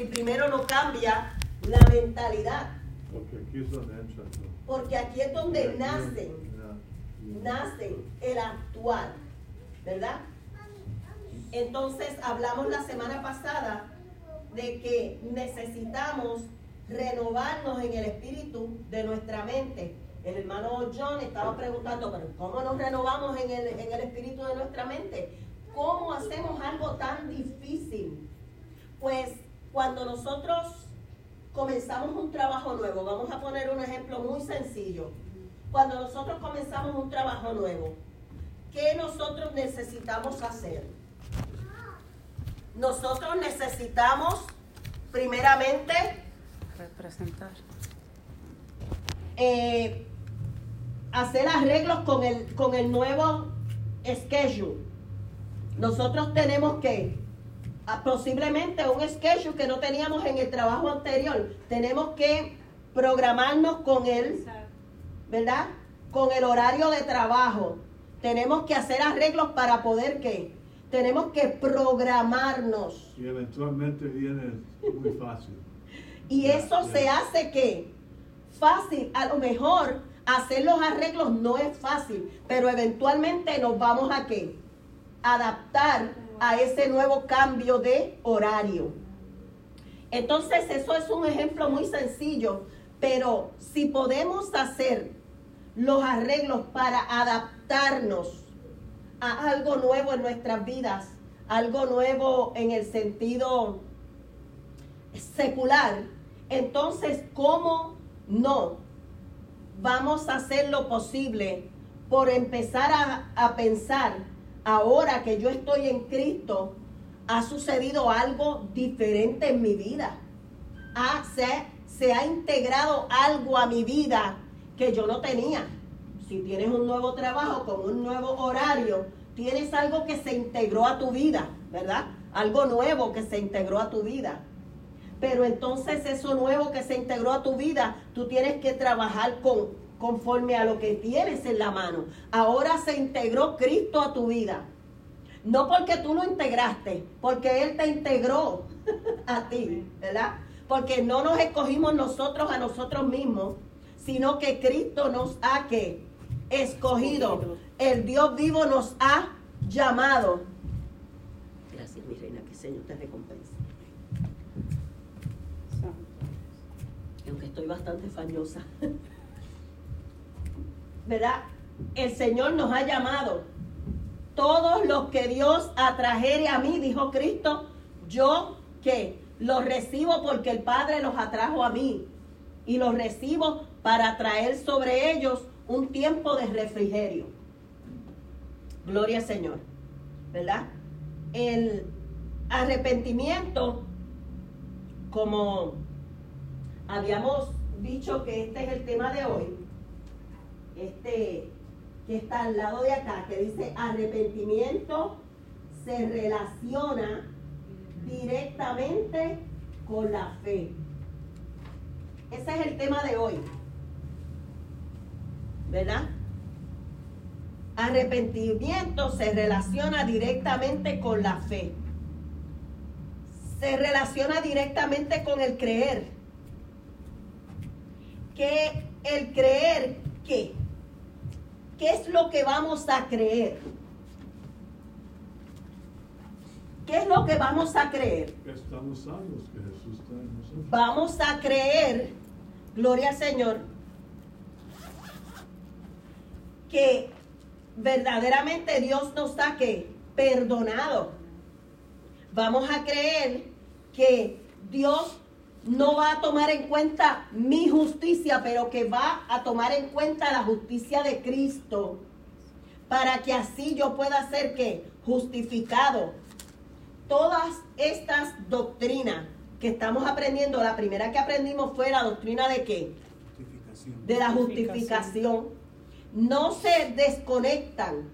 si primero no cambia la mentalidad. Porque aquí es donde entra todo. Porque aquí es donde nacen, Ya. nacen el actuar, ¿verdad? Entonces hablamos la semana pasada de que necesitamos renovarnos en el espíritu de nuestra mente. El hermano John estaba preguntando, pero ¿cómo nos renovamos en el, en el espíritu de nuestra mente? ¿Cómo hacemos algo tan difícil? Pues cuando nosotros comenzamos un trabajo nuevo, vamos a poner un ejemplo muy sencillo. Cuando nosotros comenzamos un trabajo nuevo, ¿qué nosotros necesitamos hacer? Nosotros necesitamos, primeramente, Representar. eh, hacer arreglos con el, con el nuevo schedule. Nosotros tenemos que, posiblemente un schedule que no teníamos en el trabajo anterior, tenemos que programarnos con él, ¿verdad? Con el horario de trabajo. Tenemos que hacer arreglos para poder que, tenemos que programarnos. Y eventualmente viene muy fácil. Y eso se hace que fácil, a lo mejor hacer los arreglos no es fácil, pero eventualmente nos vamos a qué? Adaptar a ese nuevo cambio de horario. Entonces eso es un ejemplo muy sencillo, pero si podemos hacer los arreglos para adaptarnos a algo nuevo en nuestras vidas, algo nuevo en el sentido secular, entonces, ¿cómo no vamos a hacer lo posible por empezar a, a pensar, ahora que yo estoy en Cristo, ha sucedido algo diferente en mi vida? Ha- se, se ha integrado algo a mi vida que yo no tenía. Si tienes un nuevo trabajo con un nuevo horario, tienes algo que se integró a tu vida, ¿verdad? Algo nuevo que se integró a tu vida. Pero entonces eso nuevo que se integró a tu vida, tú tienes que trabajar con, conforme a lo que tienes en la mano. Ahora se integró Cristo a tu vida. No porque tú lo integraste, porque Él te integró a ti, ¿verdad? Porque no nos escogimos nosotros a nosotros mismos, sino que Cristo nos ha que escogido. El Dios vivo nos ha llamado. Gracias, mi reina, que el Señor te recompense. aunque estoy bastante fañosa. ¿Verdad? El Señor nos ha llamado. Todos los que Dios atrajere a mí, dijo Cristo, yo que los recibo porque el Padre los atrajo a mí. Y los recibo para traer sobre ellos un tiempo de refrigerio. Gloria al Señor. ¿Verdad? El arrepentimiento, como habíamos dicho que este es el tema de hoy, este que está al lado de acá, que dice arrepentimiento se relaciona directamente con la fe. Ese es el tema de hoy. ¿Verdad? Arrepentimiento se relaciona directamente con la fe. Se relaciona directamente con el creer que el creer lo que vamos a creer? ¿Qué es lo que vamos a creer? Que estamos salvos, que Jesús está en nosotros. Vamos a creer, gloria al Señor, que verdaderamente Dios nos ha que perdonado. Vamos a creer que Dios no va a tomar en cuenta mi justicia, pero que va a tomar en cuenta la justicia de Cristo, para que así yo pueda ser que justificado. Todas estas doctrinas que estamos aprendiendo, la primera que aprendimos fue la doctrina de qué? Justificación. de la justificación no se desconectan,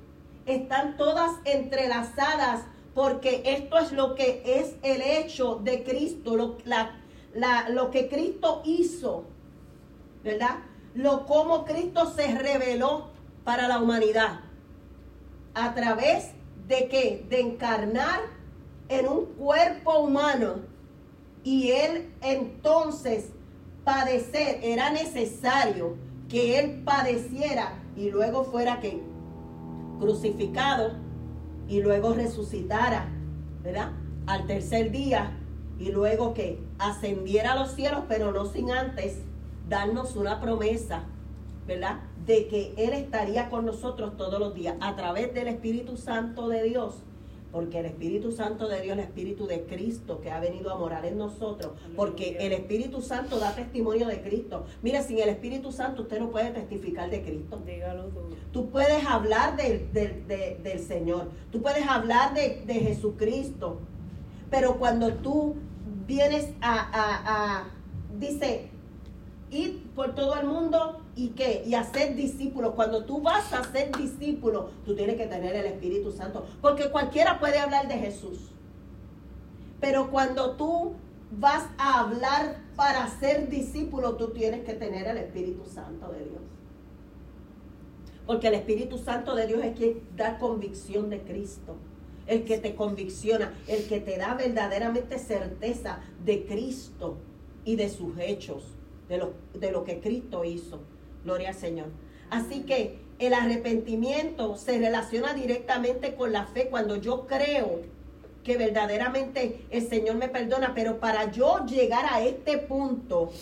están todas entrelazadas porque esto es lo que es el hecho de Cristo, lo, la- lo que Cristo hizo, ¿verdad? Lo como Cristo se reveló para la humanidad a través de qué? De encarnar en un cuerpo humano y él entonces padecer, era necesario que él padeciera y luego fuera que crucificado y luego resucitara, ¿verdad? Al tercer día y luego que ascendiera a los cielos, pero no sin antes darnos una promesa, ¿verdad? De que Él estaría con nosotros todos los días a través del Espíritu Santo de Dios porque el Espíritu Santo de Dios, el Espíritu de Cristo que ha venido a morar en nosotros, porque el Espíritu Santo da testimonio de Cristo. Mira, sin el Espíritu Santo usted no puede testificar de Cristo. Dígalo tú. Tú puedes hablar del, del, de- del Señor, tú puedes hablar de, de Jesucristo, pero cuando tú vienes a, a, dice, ir por todo el mundo y qué, y hacer discípulos. Cuando tú vas a ser discípulo, tú tienes que tener el Espíritu Santo, porque cualquiera puede hablar de Jesús. Pero cuando tú vas a hablar para ser discípulo, tú tienes que tener el Espíritu Santo de Dios. Porque el Espíritu Santo de Dios es quien da convicción de Cristo. El que te convicciona, el que te da verdaderamente certeza de Cristo y de sus hechos, de lo, de lo que Cristo hizo. Gloria al Señor. Así que el arrepentimiento se relaciona directamente con la fe cuando yo creo que verdaderamente el Señor me perdona, pero para yo llegar a este punto,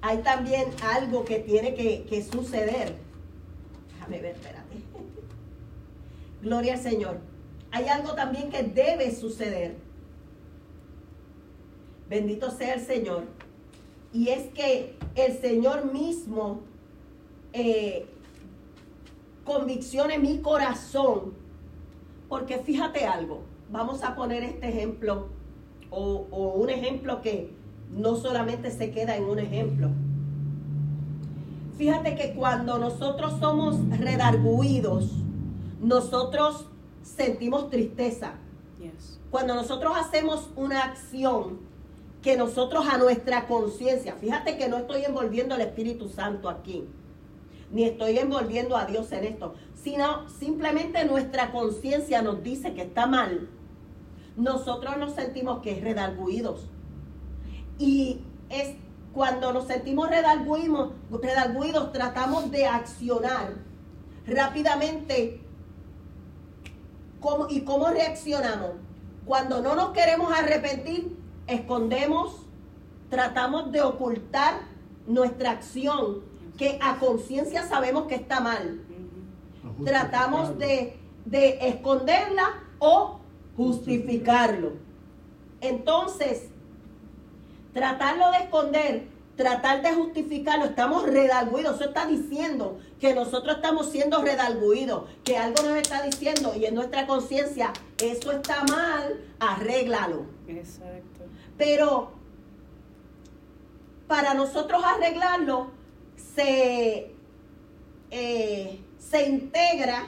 hay también algo que tiene que, que suceder. Déjame ver, espérate. Gloria al Señor. Hay algo también que debe suceder. Bendito sea el Señor. Y es que el Señor mismo eh, conviccione mi corazón. Porque fíjate algo, vamos a poner este ejemplo o, o un ejemplo que no solamente se queda en un ejemplo. Fíjate que cuando nosotros somos redarguidos, nosotros sentimos tristeza. Yes. Cuando nosotros hacemos una acción que nosotros a nuestra conciencia, fíjate que no estoy envolviendo al Espíritu Santo aquí, ni estoy envolviendo a Dios en esto, sino simplemente nuestra conciencia nos dice que está mal. Nosotros nos sentimos que es redarguidos. Y es cuando nos sentimos redarguidos, redarguidos, tratamos de accionar rápidamente. ¿Cómo- ¿Y cómo reaccionamos? Cuando no nos queremos arrepentir, escondemos, tratamos de ocultar nuestra acción, que a conciencia sabemos que está mal. Tratamos de, de esconderla o justificarlo. Entonces, tratarlo de esconder, tratar de justificarlo, estamos redarguidos. Eso está diciendo que nosotros estamos siendo redarguidos, que algo nos está diciendo y en nuestra conciencia, eso está mal, arréglalo. Exacto. Pero para nosotros arreglarlo, se, eh, se integra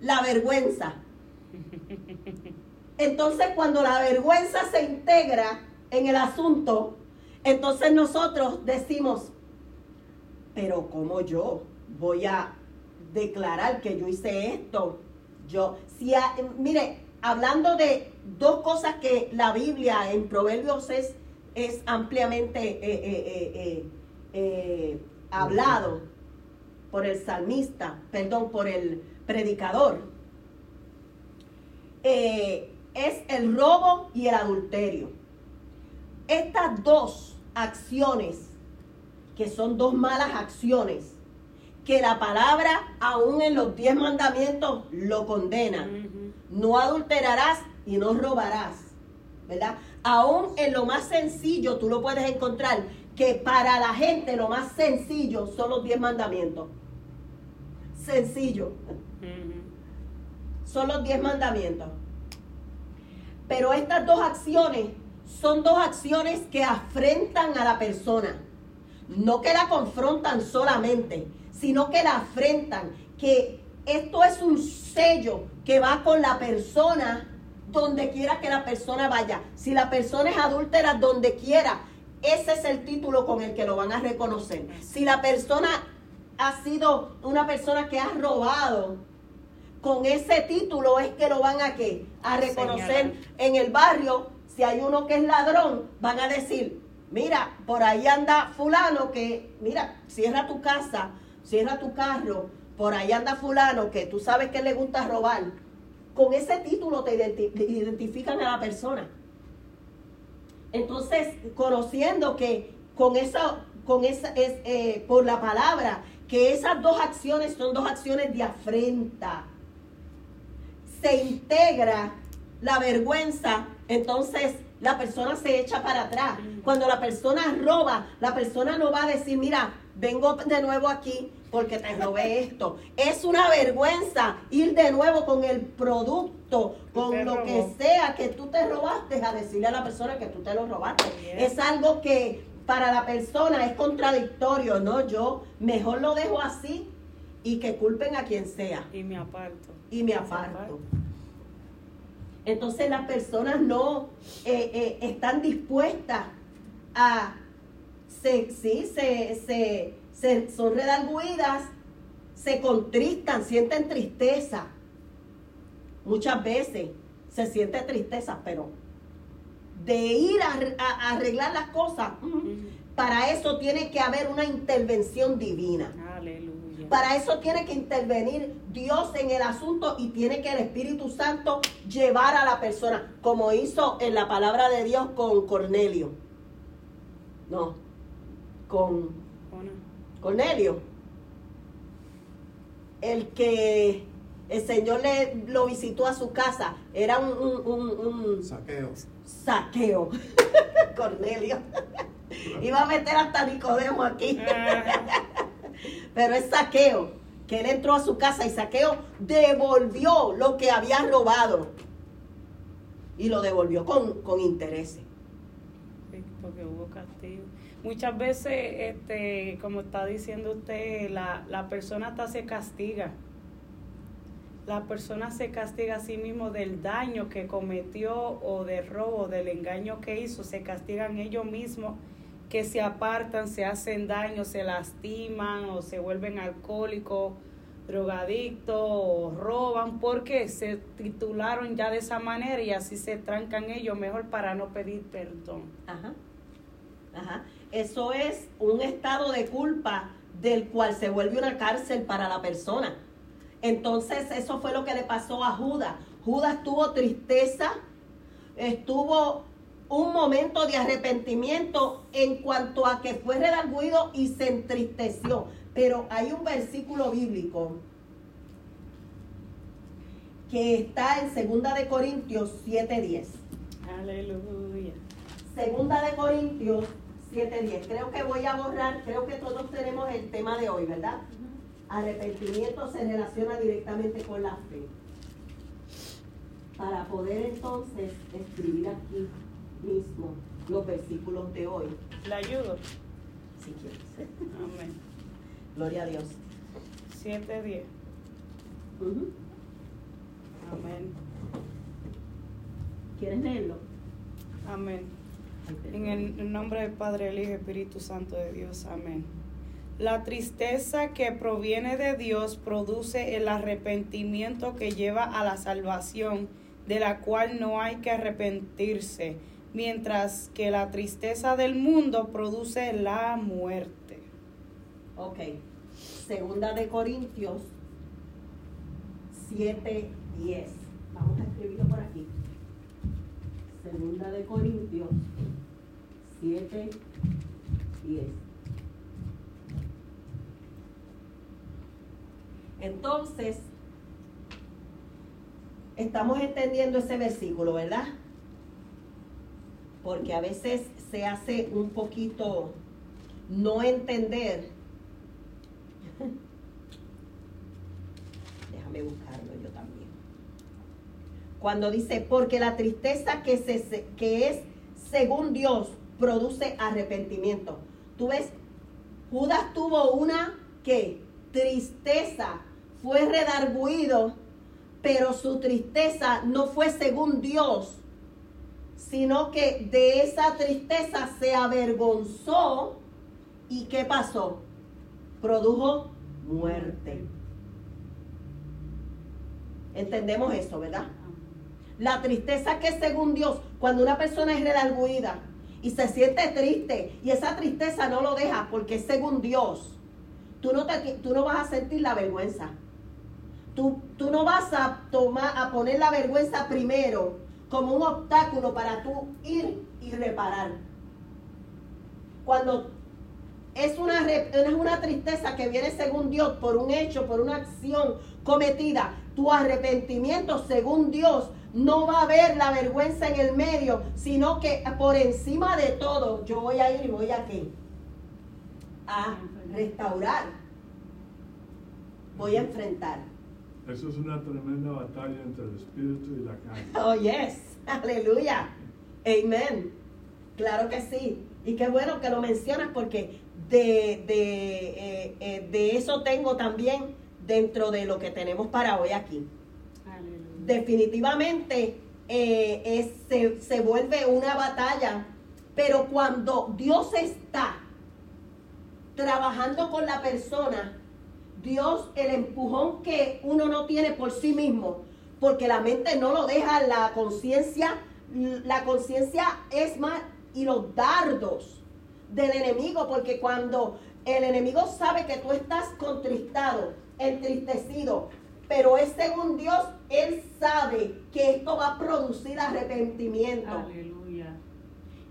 la vergüenza. Entonces, cuando la vergüenza se integra en el asunto, entonces nosotros decimos, pero ¿cómo yo voy a declarar que yo hice esto? Yo, si mire, hablando de dos cosas que la Biblia en Proverbios es, es ampliamente eh, eh, eh, hablado por el salmista, perdón, por el predicador, es el robo y el adulterio. Estas dos acciones, que son dos malas acciones, que la palabra aún en los diez mandamientos lo condena. No adulterarás y no robarás, ¿verdad? Aún en lo más sencillo tú lo puedes encontrar, que para la gente lo más sencillo son los diez mandamientos. Sencillo son los diez mandamientos. Pero estas dos acciones son dos acciones que afrentan a la persona. No que la confrontan solamente, sino que la afrentan. Que esto es un sello que va con la persona donde quiera que la persona vaya. Si la persona es adúltera, donde quiera, ese es el título con el que lo van a reconocer. Si la persona ha sido una persona que ha robado, con ese título es que lo van a qué? A reconocer en el barrio si hay uno que es ladrón, van a decir, mira, por ahí anda fulano que, mira, cierra tu casa, cierra tu carro, por ahí anda fulano que tú sabes que le gusta robar. Con ese título te identifican a la persona. Entonces, conociendo que con eso, con esa, es, eh, por la palabra, que esas dos acciones son dos acciones de afrenta, se integra la vergüenza, entonces la persona se echa para atrás. Cuando la persona roba, la persona no va a decir, mira, vengo de nuevo aquí porque te robé esto. Es una vergüenza ir de nuevo con el producto, con lo que sea que tú te robaste, a decirle a la persona que tú te lo robaste. Es algo que para la persona es contradictorio, ¿no? Yo mejor lo dejo así y que culpen a quien sea. Y me aparto. Y me aparto. Entonces las personas no eh, eh, están dispuestas a, se, sí, se, se, se, son redarguidas, se contristan, sienten tristeza. Muchas veces se siente tristeza, pero de ir a, arreglar las cosas, para eso tiene que haber una intervención divina. Para eso tiene que intervenir Dios en el asunto y tiene que el Espíritu Santo llevar a la persona, como hizo en la palabra de Dios con Cornelio. No, con Cornelio. El que el Señor le lo visitó a su casa era un, un saqueo. Saqueo. Cornelio. Iba a meter hasta Nicodemo aquí. Pero es saqueo, que él entró a su casa y saqueo devolvió lo que había robado. Y lo devolvió con, con intereses. porque hubo castigo. Muchas veces, este, como está diciendo usted, la, la persona hasta se castiga. La persona se castiga a sí mismo del daño que cometió o del robo, del engaño que hizo. Se castigan ellos mismos que se apartan, se hacen daño, se lastiman o se vuelven alcohólicos, drogadictos o roban porque se titularon ya de esa manera y así se trancan ellos mejor para no pedir perdón. Ajá. Ajá. Eso es un estado de culpa del cual se vuelve una cárcel para la persona. Entonces eso fue lo que le pasó a Judas. Judas tuvo tristeza, estuvo un momento de arrepentimiento en cuanto a que fue redarguido y se entristeció. Pero hay un versículo bíblico que está en Segunda de Corintios 7:10. Aleluya. Segunda de Corintios 7:10. Creo que voy a borrar, creo que todos tenemos el tema de hoy, ¿verdad? Arrepentimiento se relaciona directamente con la fe. Para poder entonces escribir aquí mismo los versículos de hoy. ¿Le ayudo? Si quieres. Amén. Gloria a Dios. 7, 10. Amén. ¿Quieres leerlo? Amén. En el nombre del Padre, el Hijo y Espíritu Santo de Dios. Amén. La tristeza que proviene de Dios produce el arrepentimiento que lleva a la salvación, de la cual no hay que arrepentirse mientras que la tristeza del mundo produce la muerte. Ok. Segunda de Corintios 7, 10. Vamos a escribirlo por aquí. Segunda de Corintios 7, 10. Entonces, estamos entendiendo ese versículo, ¿verdad? Porque a veces se hace un poquito no entender. Déjame buscarlo yo también. Cuando dice, porque la tristeza que, se, que es según Dios produce arrepentimiento. Tú ves, Judas tuvo una que tristeza, fue redarguido, pero su tristeza no fue según Dios, sino que de esa tristeza se avergonzó y ¿qué pasó? Produjo muerte. Entendemos eso, ¿verdad? La tristeza que según Dios, cuando una persona es redarguida y se siente triste y esa tristeza no lo deja porque según Dios, tú no, te, tú no vas a sentir la vergüenza. Tú, tú no vas a, tomar, a poner la vergüenza primero como un obstáculo para tú ir y reparar. Cuando es una, es una tristeza que viene según Dios por un hecho, por una acción cometida, tu arrepentimiento según Dios no va a haber la vergüenza en el medio, sino que por encima de todo yo voy a ir y voy a qué? A restaurar. Voy a enfrentar. Eso es una tremenda batalla entre el espíritu y la carne. Oh, yes. Aleluya. Amén. Claro que sí. Y qué bueno que lo mencionas porque de, de, eh, eh, de eso tengo también dentro de lo que tenemos para hoy aquí. Definitivamente eh, se, se vuelve una batalla, pero cuando Dios está trabajando con la persona, Dios, el empujón que uno no tiene por sí mismo, porque la mente no lo deja, la conciencia, la conciencia es más, y los dardos del enemigo, porque cuando el enemigo sabe que tú estás contristado, entristecido, pero es según Dios, Él sabe que esto va a producir arrepentimiento. Aleluya.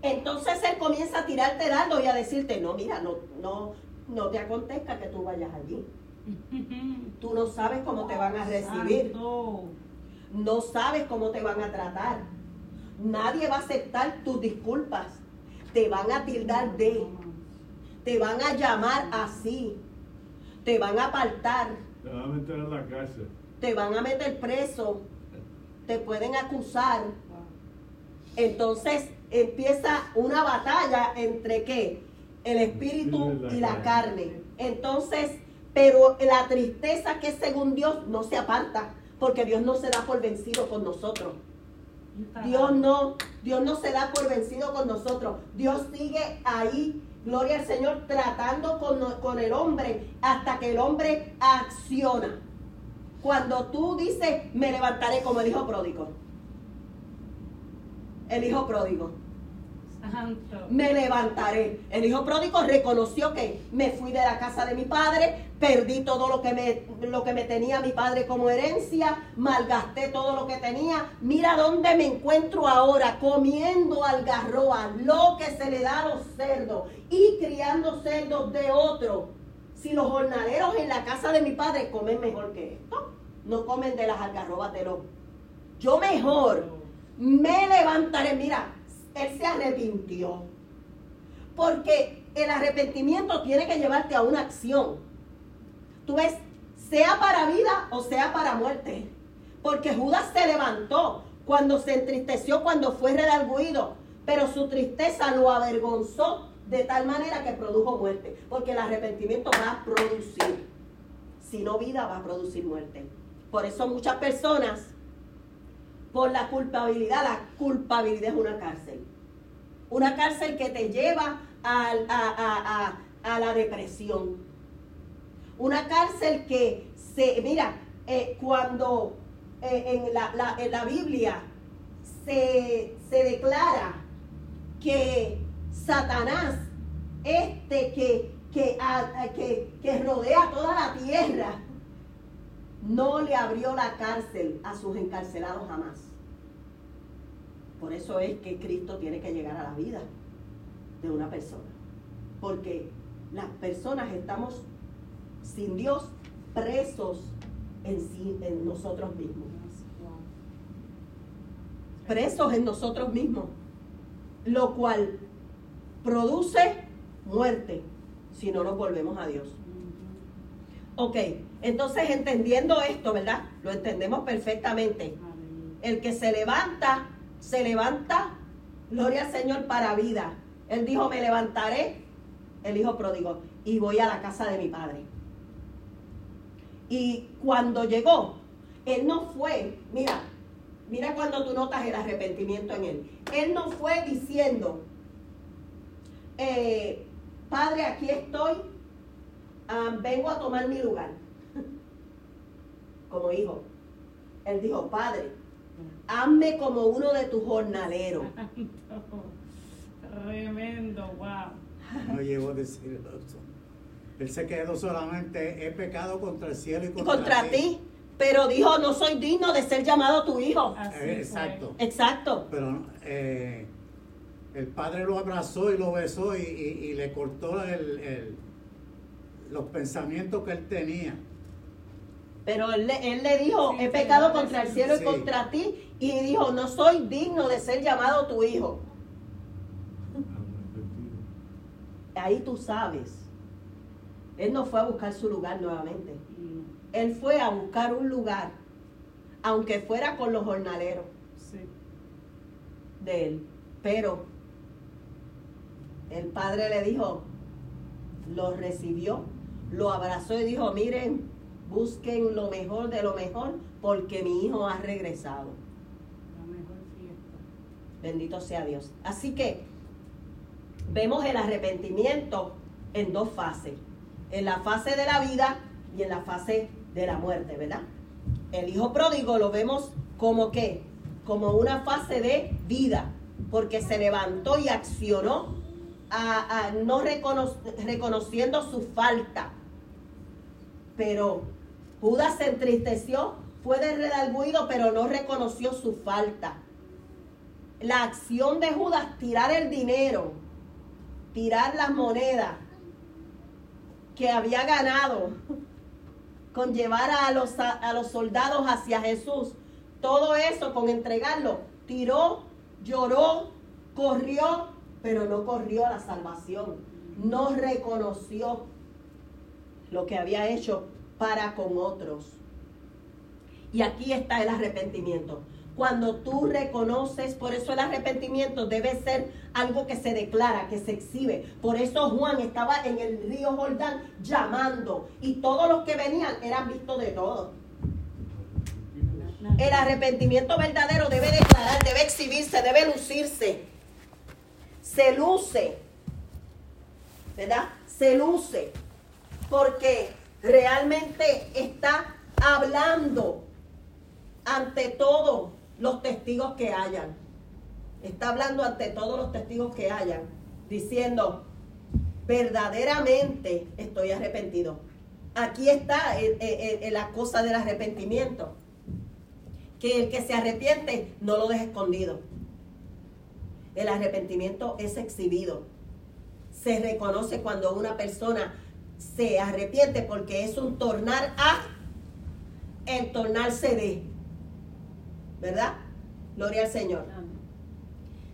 Entonces Él comienza a tirarte dardo y a decirte, no, mira, no, no, no te acontezca que tú vayas allí. Tú no sabes cómo te van a recibir. No sabes cómo te van a tratar. Nadie va a aceptar tus disculpas. Te van a tildar de. Te van a llamar así. Te van a apartar. Te van a meter en la cárcel. Te van a meter preso. Te pueden acusar. Entonces empieza una batalla entre qué? El espíritu y la carne. Entonces pero la tristeza que es según Dios no se aparta, porque Dios no se da por vencido con nosotros. Dios no, Dios no se da por vencido con nosotros. Dios sigue ahí, gloria al Señor, tratando con, con el hombre hasta que el hombre acciona. Cuando tú dices, me levantaré como el hijo pródigo. El hijo pródigo me levantaré. El hijo pródigo reconoció que me fui de la casa de mi padre, perdí todo lo que me, lo que me tenía mi padre como herencia, malgasté todo lo que tenía. Mira dónde me encuentro ahora, comiendo algarroa, lo que se le da a los cerdos y criando cerdos de otro. Si los jornaleros en la casa de mi padre comen mejor que esto, no comen de las algarrobas de. Yo mejor me levantaré. Mira, él se arrepintió. Porque el arrepentimiento tiene que llevarte a una acción. Tú ves, sea para vida o sea para muerte. Porque Judas se levantó cuando se entristeció, cuando fue redarguido. Pero su tristeza lo avergonzó de tal manera que produjo muerte. Porque el arrepentimiento va a producir. Si no vida, va a producir muerte. Por eso muchas personas por la culpabilidad. La culpabilidad es una cárcel. Una cárcel que te lleva a, la depresión. Una cárcel que se, mira, eh, cuando eh, en, la, Biblia se, declara que Satanás, este que rodea toda la tierra, no le abrió la cárcel a sus encarcelados jamás. Por eso es que Cristo tiene que llegar a la vida de una persona. Porque las personas estamos sin Dios presos en, en nosotros mismos. Presos en nosotros mismos. Lo cual produce muerte si no nos volvemos a Dios. Ok, entonces entendiendo esto, ¿verdad? Lo entendemos perfectamente. El que se levanta, se levanta, gloria al Señor, para vida. Él dijo, me levantaré, el hijo pródigo, y voy a la casa de mi padre. Y cuando llegó, él no fue, mira, mira cuando tú notas el arrepentimiento en él. Él no fue diciendo, eh, Padre, aquí estoy, Ah, vengo a tomar mi lugar como hijo. Él dijo, Padre, hazme como uno de tus jornaleros. Tremendo, wow. No llegó a decir eso. Él se quedó solamente, he pecado contra el cielo y Y contra, contra ti. Pero dijo, no soy digno de ser llamado tu hijo. Así Eh, fue. exacto. Exacto. Pero eh, el padre lo abrazó y lo besó y, y- y le cortó el- el- los pensamientos que él tenía. Pero él, le- él le dijo, Sí, he pecado contra el sí. cielo y contra ti. Y dijo, no soy digno de ser llamado tu hijo. Ahí tú sabes. Él no fue a buscar su lugar nuevamente. Mm, Él fue a buscar un lugar, aunque fuera con los jornaleros Sí. de él. Pero el padre le dijo, lo recibió, lo abrazó y dijo, miren, busquen lo mejor de lo mejor porque mi hijo ha regresado. La mejor fiesta. Bendito sea Dios. Así que vemos el arrepentimiento en dos fases. En la fase de la vida y en la fase de la muerte, ¿verdad? El hijo pródigo lo vemos como qué? Como una fase de vida, porque se levantó y accionó a, no recono- reconociendo su falta. Pero Judas se entristeció, fue de redarguido, pero no reconoció su falta la acción de Judas, tirar el dinero, tirar las monedas que había ganado con llevar a los, a los soldados hacia Jesús, todo eso con entregarlo, tiró, lloró, corrió, pero no corrió a la salvación, no reconoció lo que había hecho para con otros. Y aquí está el arrepentimiento. Cuando tú reconoces, por eso el arrepentimiento debe ser algo que se declara, que se exhibe. Por eso Juan estaba en el río Jordán llamando y todos los que venían eran vistos de todos. El arrepentimiento verdadero debe declarar, debe exhibirse, debe lucirse. Se luce. ¿Verdad? Se luce. Porque realmente está hablando ante todos los testigos que hayan. Está hablando ante todos los testigos que hayan. Diciendo, verdaderamente estoy arrepentido. Aquí está el- el- el- la cosa del arrepentimiento que el que se arrepiente no lo deja escondido. El arrepentimiento es exhibido. Se reconoce cuando una persona se arrepiente porque es un tornar a el tornarse de. ¿Verdad? Gloria al Señor.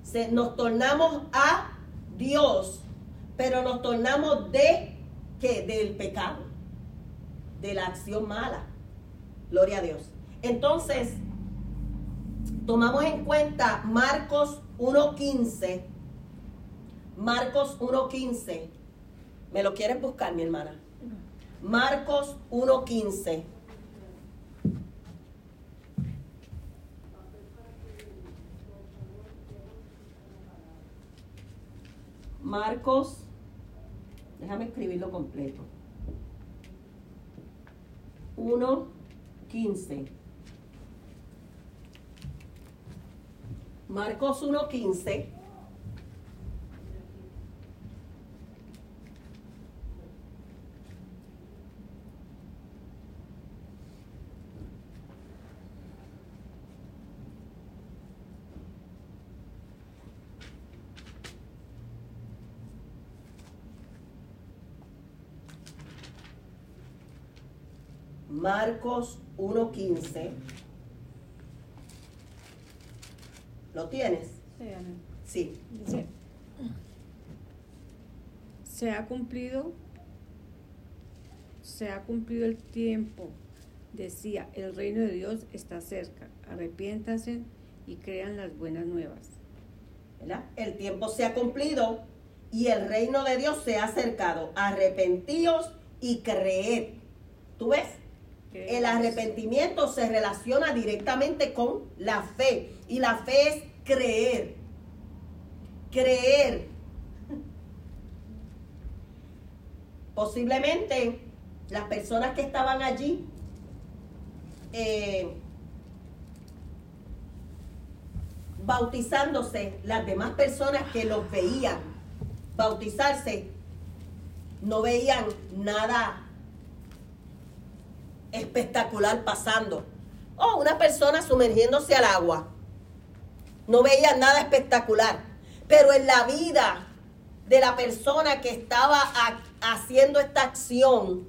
Se- nos tornamos a Dios, pero nos tornamos de ¿qué? Del pecado, de la acción mala. Gloria a Dios. Entonces, tomamos en cuenta Marcos 1.15. Marcos 1.15. ¿Me lo quieres buscar, mi hermana? Marcos 1.15. Marcos, déjame escribirlo completo. 1.15. Marcos 1.15. Marcos 1.15. ¿Lo tienes? Sí, amén. Sí. Se ha cumplido, se ha cumplido el tiempo. Decía, el reino de Dios está cerca. Arrepiéntanse y crean las buenas nuevas. ¿verdad? El tiempo se ha cumplido y el reino de Dios se ha acercado. Arrepentíos y creed. ¿Tú ves? El arrepentimiento se relaciona directamente con la fe. Y la fe es creer. Creer. Posiblemente las personas que estaban allí eh, bautizándose, las demás personas que los veían bautizarse no veían nada espectacular pasando. O una persona sumergiéndose al agua. No veían nada espectacular. Pero en la vida de la persona que estaba haciendo esta acción,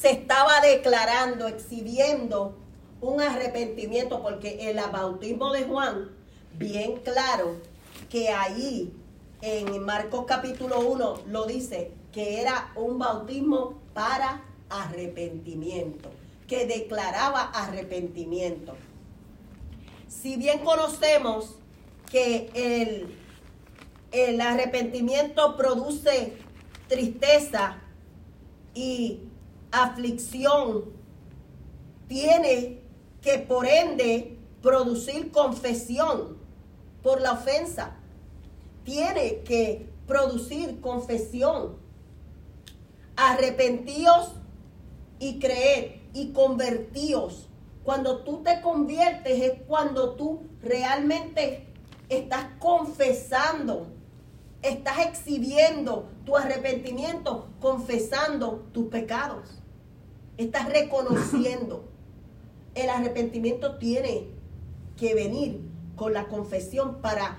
se estaba declarando, exhibiendo un arrepentimiento, porque el bautismo de Juan, bien claro que ahí en Marcos capítulo 1 lo dice, que era un bautismo para arrepentimiento, que declaraba arrepentimiento. Si bien conocemos que el, el arrepentimiento produce tristeza y aflicción, tiene que por ende producir confesión por la ofensa. Tiene que producir confesión. Arrepentíos y creer y convertíos. Cuando tú te conviertes es cuando tú realmente estás confesando, estás exhibiendo tu arrepentimiento, confesando tus pecados. Estás reconociendo. El arrepentimiento tiene que venir con la confesión para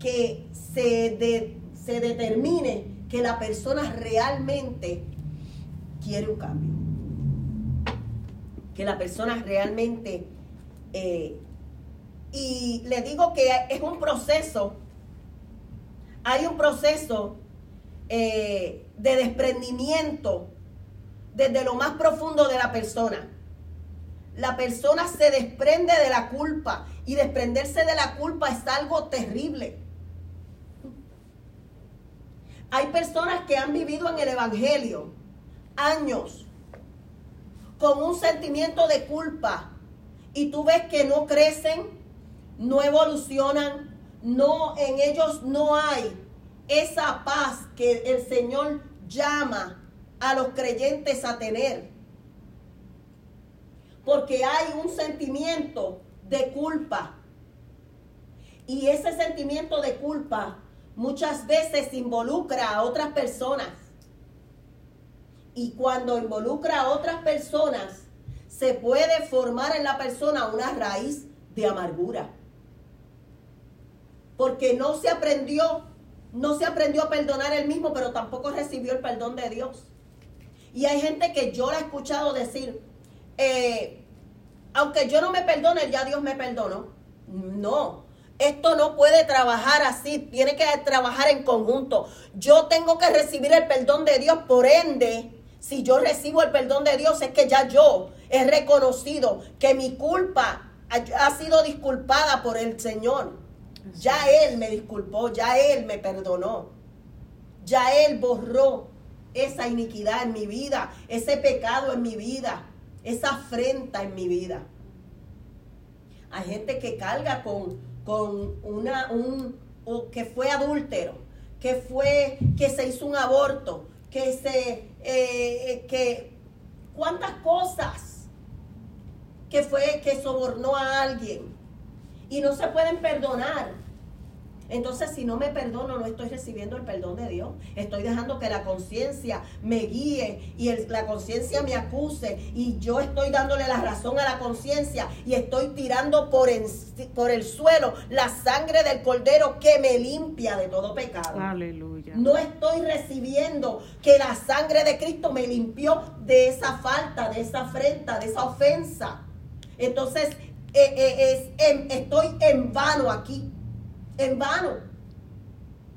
que se, se determine que la persona realmente quiere un cambio. Que la persona realmente... Eh, y le digo que es un proceso, hay un proceso eh, de desprendimiento desde lo más profundo de la persona. La persona se desprende de la culpa y desprenderse de la culpa es algo terrible. Hay personas que han vivido en el Evangelio años con un sentimiento de culpa y tú ves que no crecen, no evolucionan, no en ellos no hay esa paz que el Señor llama a los creyentes a tener. Porque hay un sentimiento de culpa. Y ese sentimiento de culpa muchas veces involucra a otras personas y cuando involucra a otras personas, se puede formar en la persona una raíz de amargura. Porque no se aprendió, no se aprendió a perdonar él mismo, pero tampoco recibió el perdón de Dios. Y hay gente que yo la he escuchado decir, eh, aunque yo no me perdone, ya Dios me perdonó. No, esto no puede trabajar así, tiene que trabajar en conjunto. Yo tengo que recibir el perdón de Dios, por ende, si yo recibo el perdón de Dios, es que ya yo he reconocido que mi culpa ha, sido disculpada por el Señor. Ya Él me disculpó, ya Él me perdonó. Ya Él borró esa iniquidad en mi vida, ese pecado en mi vida, esa afrenta en mi vida. Hay gente que carga con, con una, un, que fue adúltero, que fue, que se hizo un aborto, que se, eh, eh, que cuántas cosas que fue que sobornó a alguien. Y no se pueden perdonar entonces, si no me perdono, no estoy recibiendo el perdón de Dios. Estoy dejando que la conciencia me guíe y la conciencia me acuse. Y yo estoy dándole la razón a la conciencia y estoy tirando por, por el suelo la sangre del cordero que me limpia de todo pecado. Aleluya. No estoy recibiendo que la sangre de Cristo me limpió de esa falta, de esa afrenta, de esa ofensa. Entonces, eh, eh, es, estoy en vano aquí en vano.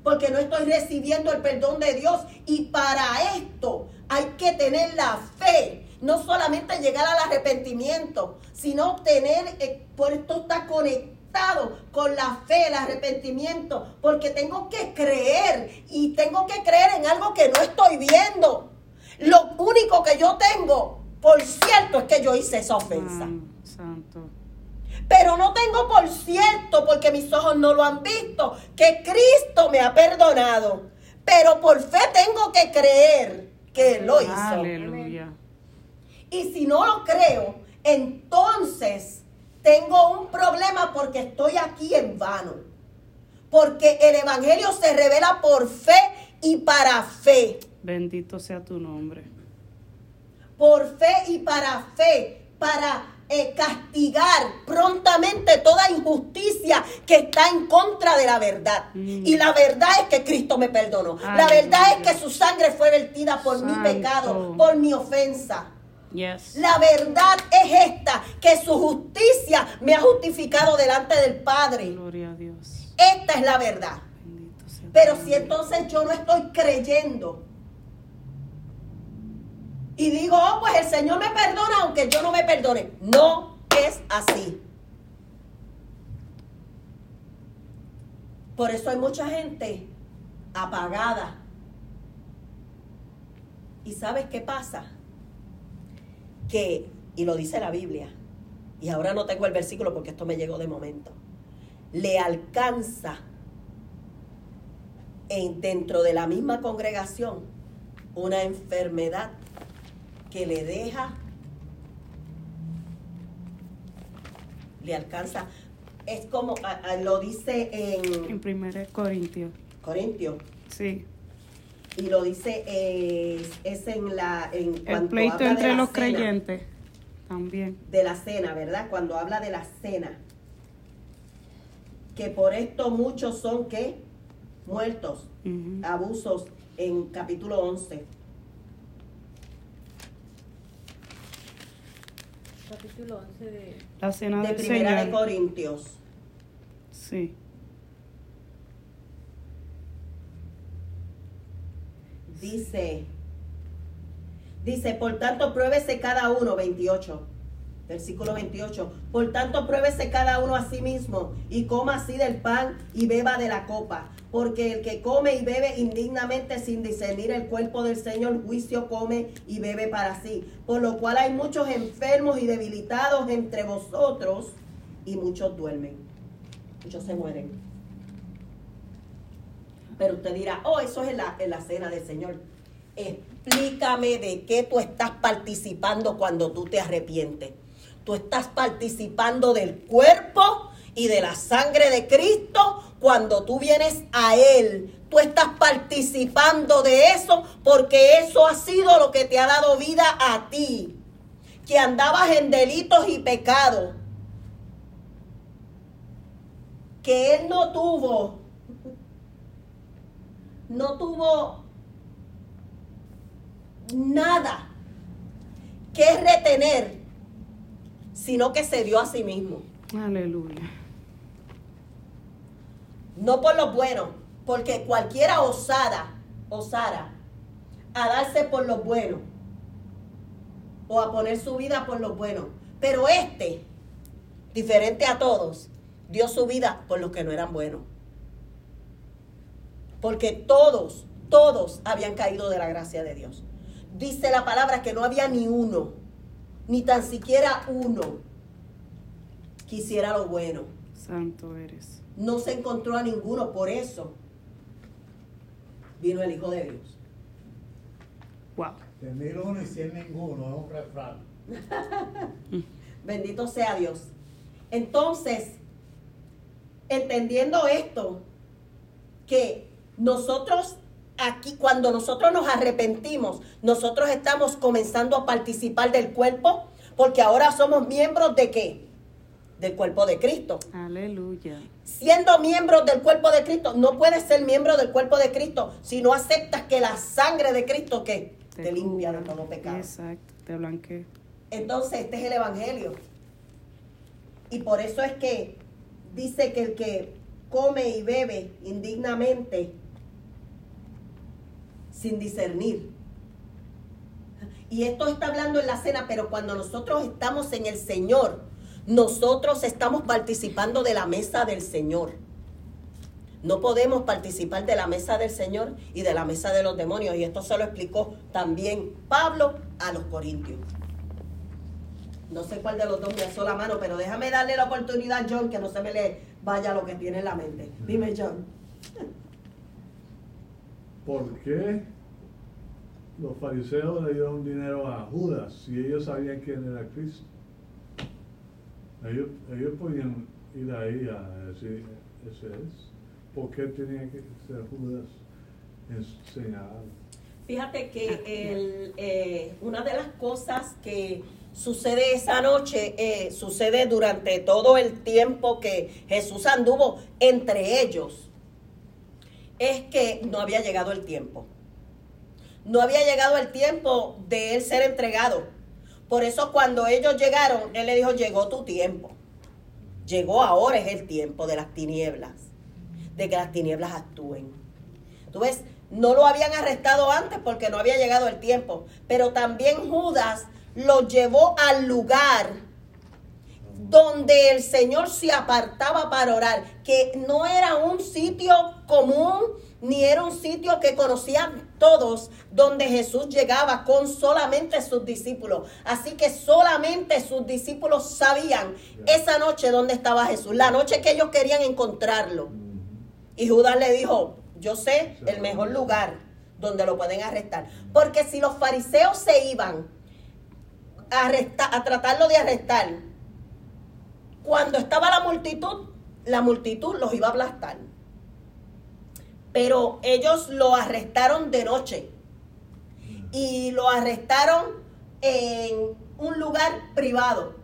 Porque no estoy recibiendo el perdón de Dios. Y para esto hay que tener la fe. No solamente llegar al arrepentimiento, sino tener, eh, por esto está conectado con la fe, el arrepentimiento, porque tengo que creer y tengo que creer en algo que no estoy viendo. Lo único que yo tengo, por cierto, es que yo hice esa ofensa. Mm, santo. Pero no tengo por cierto, porque mis ojos no lo han visto, que Cristo me ha perdonado. Pero por fe tengo que creer que Él lo hizo. Aleluya. Y si no lo creo, entonces tengo un problema porque estoy aquí en vano. Porque el Evangelio se revela por fe y para fe. Bendito sea tu nombre. Por fe y para fe. Para eh, castigar prontamente toda injusticia que está en contra de la verdad. Mm. Y la verdad es que Cristo me perdonó. la verdad es que su sangre fue vertida por mi pecado, por mi ofensa. Yes. La verdad es esta, que su justicia me ha justificado delante del Padre. Gloria a Dios. Esta es la verdad. Pero si entonces yo no estoy creyendo y digo, oh, pues el Señor me perdona aunque yo no me perdone. No es así. Por eso hay mucha gente apagada. ¿Y sabes qué pasa? Que, y lo dice la Biblia, y ahora no tengo el versículo porque esto me llegó de momento, le alcanza en, dentro de la misma congregación una enfermedad que le deja, le alcanza, es como a- a- lo dice En en 1 Corintios. Corintios Sí. y lo dice es en la en El pleito habla de entre la los cena, creyentes. También. de la cena, ¿verdad? Cuando habla de la cena, que por esto muchos son que muertos, abusos en capítulo 11. Capítulo 11 de... La cena de del Primera de. Corintios. Sí. Dice, dice, por tanto pruébese cada uno, 28, versículo 28, por tanto pruébese cada uno a sí mismo y coma así del pan y beba de la copa, porque el que come y bebe indignamente sin discernir el cuerpo del Señor, juicio come y bebe para sí, por lo cual hay muchos enfermos y debilitados entre vosotros y muchos duermen, muchos se mueren. Pero usted dirá, oh, eso es en la, en la cena del Señor. Explícame de qué tú estás participando cuando tú te arrepientes. Tú estás participando del cuerpo y de la sangre de Cristo cuando tú vienes a Él. Tú estás participando de eso porque eso ha sido lo que te ha dado vida a ti. Que andabas en delitos y pecados. Que Él no tuvo no tuvo nada que retener, sino que se dio a sí mismo. Aleluya. No por lo bueno, porque cualquiera osada, osara a darse por lo bueno o a poner su vida por lo bueno. Pero este, diferente a todos, dio su vida por los que no eran buenos. Porque todos, todos habían caído de la gracia de Dios. Dice la palabra que no había ni uno, ni tan siquiera uno que hiciera lo bueno. Santo eres. No se encontró a ninguno, por eso vino el Hijo de Dios. Wow. De mil uno y cien ninguno, es un refrán. Bendito sea Dios. Entonces, entendiendo esto, que nosotros aquí, cuando nosotros nos arrepentimos, nosotros estamos comenzando a participar del cuerpo, porque ahora somos miembros de qué? Del cuerpo de Cristo. Aleluya. Siendo miembros del cuerpo de Cristo, no puedes ser miembro del cuerpo de Cristo si no aceptas que la sangre de Cristo que te, limpia de todo pecado. Exacto, te blanquea. Entonces, este es el Evangelio. Y por eso es que dice que el que come y bebe indignamente, sin discernir. Y esto está hablando en la cena, pero cuando nosotros estamos en el Señor, nosotros estamos participando de la mesa del Señor. No podemos participar de la mesa del Señor y de la mesa de los demonios. Y esto se lo explicó también Pablo a los Corintios. No sé cuál de los dos me alzó la mano, pero déjame darle la oportunidad John que no se me le vaya lo que tiene en la mente. Dime, John. ¿Por qué los fariseos le dieron dinero a Judas si ellos sabían quién era Cristo? Ellos, ellos podían ir ahí a decir, ese es. ¿Por qué tenía que ser Judas enseñado? Fíjate que el, eh, una de las cosas que sucede esa noche, eh, sucede durante todo el tiempo que Jesús anduvo entre ellos, es que no había llegado el tiempo. No había llegado el tiempo de él ser entregado. Por eso cuando ellos llegaron, él le dijo, llegó tu tiempo. Llegó ahora es el tiempo de las tinieblas, de que las tinieblas actúen. Tú ves, no lo habían arrestado antes porque no había llegado el tiempo, pero también Judas lo llevó al lugar donde el Señor se apartaba para orar, que no era un sitio común, ni era un sitio que conocían todos, donde Jesús llegaba con solamente sus discípulos. Así que solamente sus discípulos sabían esa noche dónde estaba Jesús, la noche que ellos querían encontrarlo. Y Judas le dijo, yo sé el mejor lugar donde lo pueden arrestar. Porque si los fariseos se iban a, arrestar, a tratarlo de arrestar, cuando estaba la multitud, la multitud los iba a aplastar. Pero ellos lo arrestaron de noche. Y lo arrestaron en un lugar privado.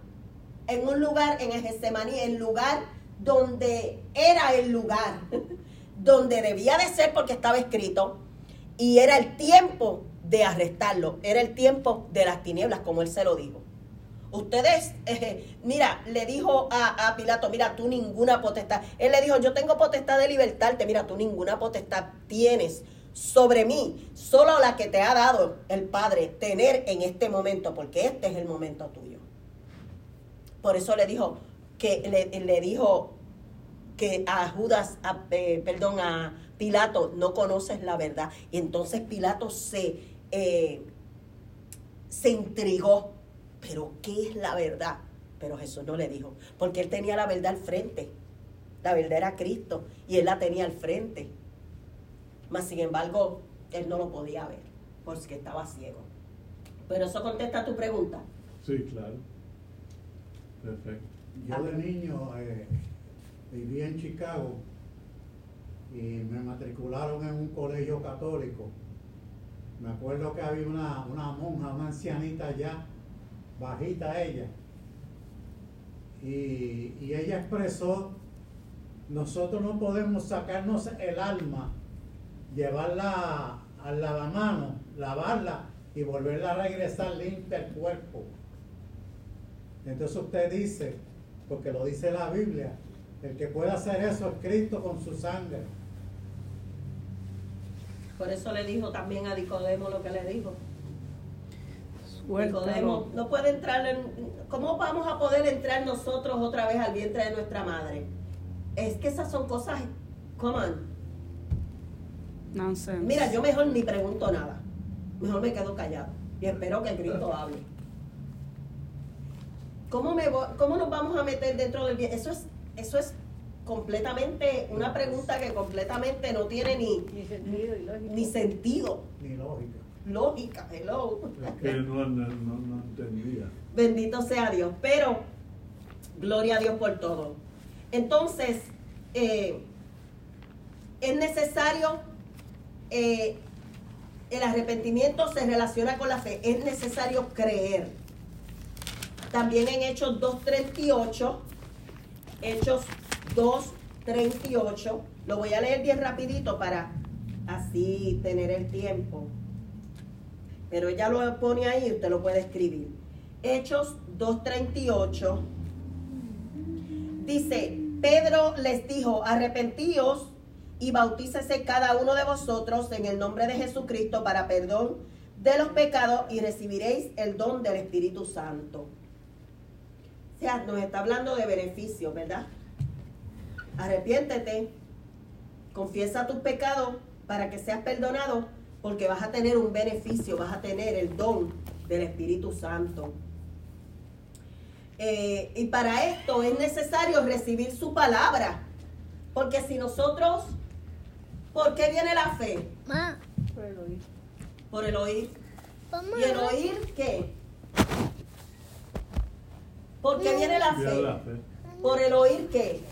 En un lugar en Getsemaní, el lugar donde era el lugar, donde debía de ser porque estaba escrito. Y era el tiempo de arrestarlo. Era el tiempo de las tinieblas, como él se lo dijo. Ustedes, eh, mira, le dijo a, a, Pilato, mira, tú ninguna potestad. Él le dijo, yo tengo potestad de libertarte, mira, tú ninguna potestad tienes sobre mí, solo la que te ha dado el Padre tener en este momento, porque este es el momento tuyo. Por eso le dijo que le, le dijo que a Judas, eh, perdón, a Pilato, no conoces la verdad. Y entonces Pilato se, eh, se intrigó pero ¿qué es la verdad? Pero Jesús no le dijo, porque él tenía la verdad al frente. La verdad era Cristo y él la tenía al frente. Mas sin embargo, él no lo podía ver, porque estaba ciego. Pero eso contesta tu pregunta. Sí, claro. Perfecto. Yo de niño eh, viví en Chicago y me matricularon en un colegio católico. Me acuerdo que había una, una monja, una ancianita allá, bajita ella. Y, y, ella expresó, nosotros no podemos sacarnos el alma, llevarla al lavamano, lavarla y volverla a regresar limpia el cuerpo. Entonces usted dice, porque lo dice la Biblia, el que puede hacer eso es Cristo con su sangre. Por eso le dijo también a Nicodemo lo que le dijo. Nicodemo no puede entrar en, ¿cómo vamos a poder entrar nosotros otra vez al vientre de nuestra madre? Es que esas son cosas, come on. Nonsense. Mira, yo mejor ni pregunto nada. Mejor me quedo callado y espero que el Cristo hable. ¿Cómo, me voy- ¿Cómo nos vamos a meter dentro del vientre? Eso es, eso es completamente una pregunta que completamente no tiene ni, Ni sentido lógico. ni sentido, Ni lógica. Lógica, hello. Es que no, no, no, entendía. Bendito sea Dios. Pero, gloria a Dios por todo. Entonces, eh, es necesario, eh, el arrepentimiento se relaciona con la fe, es necesario creer. También en Hechos 2.38, Hechos 2.38, lo voy a leer bien rapidito para así tener el tiempo. Pero ella lo pone ahí, usted lo puede escribir. Hechos 2.38 dice, Pedro les dijo, arrepentíos y bautícese cada uno de vosotros en el nombre de Jesucristo para perdón de los pecados y recibiréis el don del Espíritu Santo. O sea, nos está hablando de beneficios, ¿verdad? Arrepiéntete, confiesa tus pecados para que seas perdonado, porque vas a tener un beneficio, vas a tener el don del Espíritu Santo. Eh, y para esto es necesario recibir su palabra, porque si nosotros, ¿por qué viene la fe? Ma, Por el oír. Por el oír. mamá. ¿Y el oír qué? ¿Por qué viene la fe? Por el oír qué?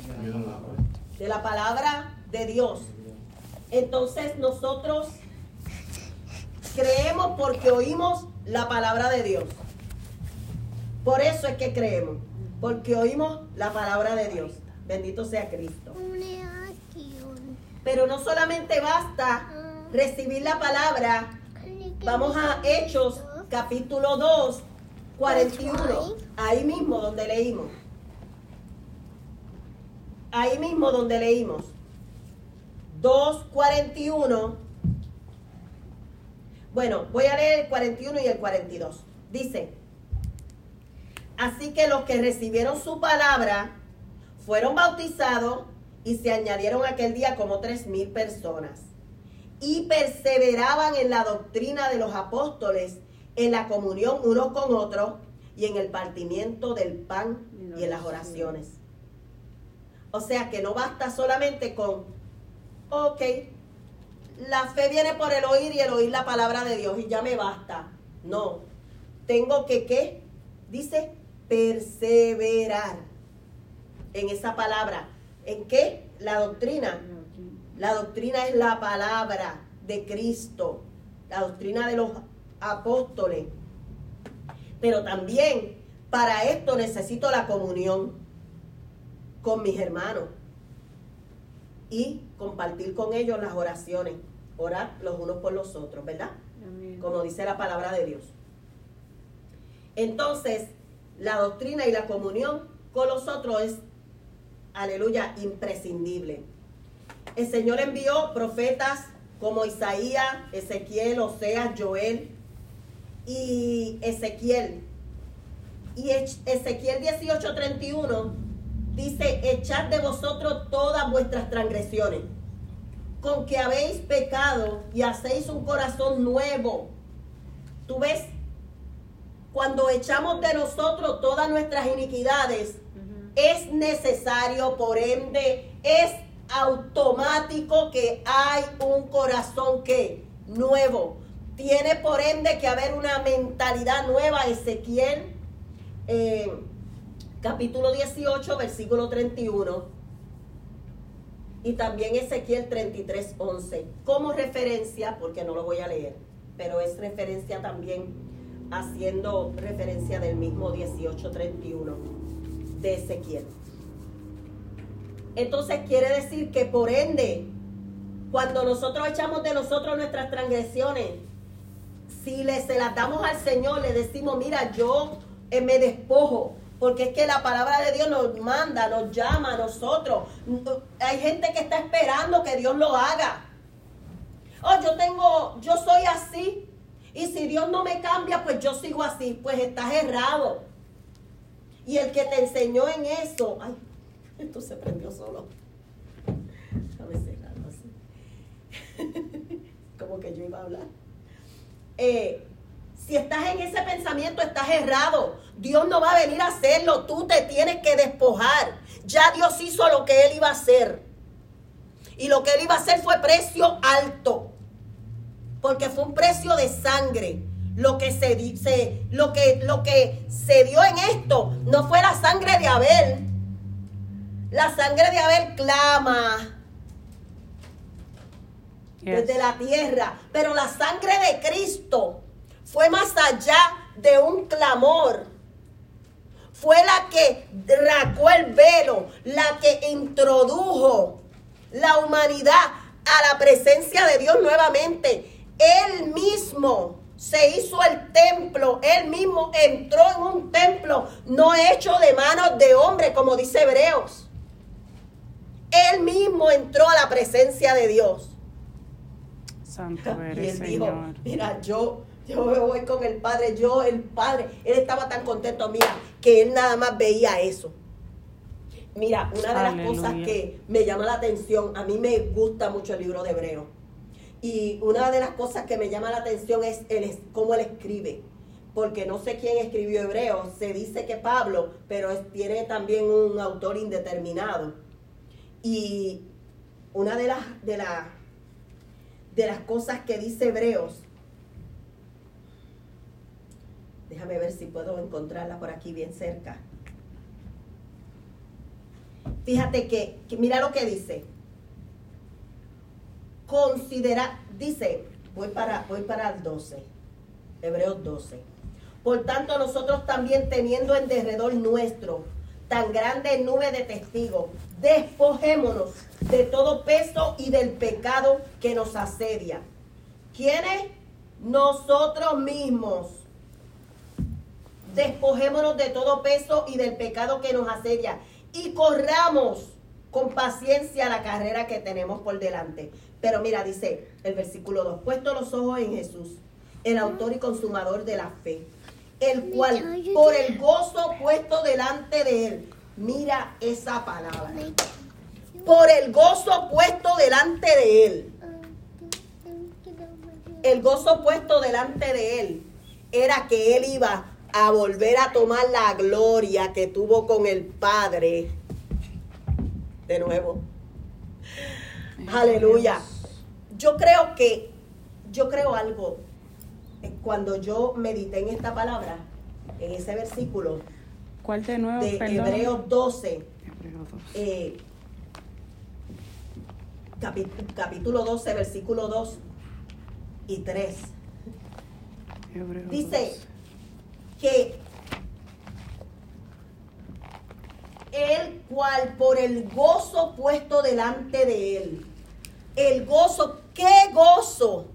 De la palabra de Dios. Entonces nosotros creemos porque oímos la palabra de Dios. Por eso es que creemos. Porque oímos la palabra de Dios. Bendito sea Cristo. Pero no solamente basta recibir la palabra. Vamos a Hechos capítulo 2, 41. Ahí mismo donde leímos. Ahí mismo donde leímos. 2.41. Bueno, voy a leer el 41 y el 42. Dice, así que los que recibieron su palabra fueron bautizados y se añadieron aquel día como tres mil personas. Y perseveraban en la doctrina de los apóstoles, en la comunión unos con otros y en el partimiento del pan y en las oraciones. O sea que no basta solamente con, ok, la fe viene por el oír y el oír la palabra de Dios y ya me basta. No, tengo que, ¿qué? Dice, perseverar en esa palabra. ¿En qué? La doctrina. La doctrina es la palabra de Cristo, la doctrina de los apóstoles. Pero también para esto necesito la comunión con mis hermanos y compartir con ellos las oraciones, orar los unos por los otros, ¿verdad? Amén. Como dice la palabra de Dios. Entonces, la doctrina y la comunión con los otros es, aleluya, imprescindible. El Señor envió profetas como Isaías, Ezequiel, Oseas, Joel y Ezequiel. Y Ezequiel 18:31 dice, echad de vosotros todas vuestras transgresiones, con que habéis pecado y hacéis un corazón nuevo. ¿Tú ves? Cuando echamos de nosotros todas nuestras iniquidades, es necesario, por ende, es automático que hay un corazón que nuevo. Tiene por ende que haber una mentalidad nueva. Ezequiel, eh, capítulo 18, versículo 31. Y también Ezequiel 33, 11. Como referencia, porque no lo voy a leer, pero es referencia también haciendo referencia del mismo 18, 31 de Ezequiel. Entonces quiere decir que por ende, cuando nosotros echamos de nosotros nuestras transgresiones, si le, se las damos al Señor, le decimos, mira, yo eh, me despojo, porque es que la palabra de Dios nos manda, nos llama a nosotros. Hay gente que está esperando que Dios lo haga. Oh, yo tengo, yo soy así. Y si Dios no me cambia, pues yo sigo así. Pues estás errado. Y el que te enseñó en eso, ay, esto se prendió solo. Déjame cerrarlo así. Como que yo iba a hablar. Eh, si estás en ese pensamiento, estás errado. Dios no va a venir a hacerlo. Tú te tienes que despojar. Ya Dios hizo lo que Él iba a hacer. Y lo que Él iba a hacer fue precio alto. Porque fue un precio de sangre. Lo que se, se- lo que, lo que se dio en esto no fue la sangre de Abel. La sangre de Abel clama Yes. desde la tierra. Pero la sangre de Cristo fue más allá de un clamor. Fue la que racó el velo, la que introdujo la humanidad a la presencia de Dios nuevamente. Él mismo se hizo el templo, él mismo entró en un templo no hecho de manos de hombre, como dice Hebreos. Él mismo entró a la presencia de Dios. Santo Y eres, dijo, Señor. mira, yo, yo me voy con el Padre, yo, el Padre, él estaba tan contento, mira, que él nada más veía eso. Mira, una de las cosas que me llama la atención, a mí me gusta mucho el libro de Hebreo. Y una de las cosas que me llama la atención es el, cómo él escribe. Porque no sé quién escribió Hebreo, se dice que Pablo, pero es- tiene también un autor indeterminado. Y una de las, de las de las cosas que dice Hebreos. Déjame ver si puedo encontrarla por aquí bien cerca. Fíjate que, mira lo que dice. Considera, dice, voy para, voy para el 12, Hebreos 12. Por tanto, nosotros también teniendo en derredor nuestro tan grande nube de testigos, despojémonos de todo peso y del pecado que nos asedia. ¿Quiénes? Nosotros mismos. Despojémonos de todo peso y del pecado que nos asedia y corramos con paciencia la carrera que tenemos por delante. Pero mira, dice el versículo 2, puesto los ojos en Jesús, el autor y consumador de la fe, el cual por el gozo puesto delante de él, mira esa palabra, por el gozo puesto delante de él, el gozo puesto delante de él era que él iba a volver a tomar la gloria que tuvo con el Padre. De nuevo. Aleluya. Yo creo que, yo creo algo. Cuando yo medité en esta palabra, en ese versículo ¿Cuál de nuevo? de Perdón. Hebreos 12, Hebreos 12. eh, capítulo 12, versículo 2 y 3. Hebreos Dice 12. Que el cual por el gozo puesto delante de él, el gozo, ¿qué gozo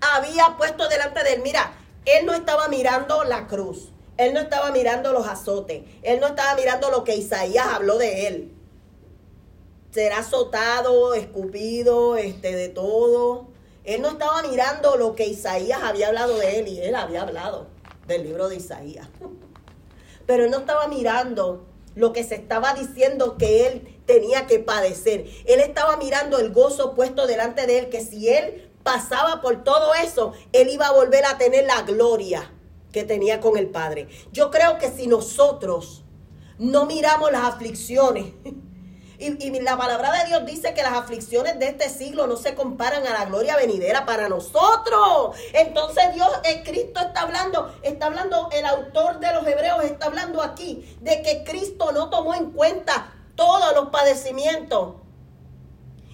había puesto delante de él? Mira, él no estaba mirando la cruz, él no estaba mirando los azotes, él no estaba mirando lo que Isaías habló de él. Será azotado, escupido, este, de todo. Él no estaba mirando lo que Isaías había hablado de él y él había hablado del libro de Isaías. Pero él no estaba mirando lo que se estaba diciendo que él tenía que padecer. Él estaba mirando el gozo puesto delante de él, que si él pasaba por todo eso, él iba a volver a tener la gloria que tenía con el Padre. Yo creo que si nosotros no miramos las aflicciones, y, y la palabra de Dios dice que las aflicciones de este siglo no se comparan a la gloria venidera para nosotros. Entonces Dios, el Cristo está hablando, está hablando, el autor de los hebreos está hablando aquí de que Cristo no tomó en cuenta todos los padecimientos.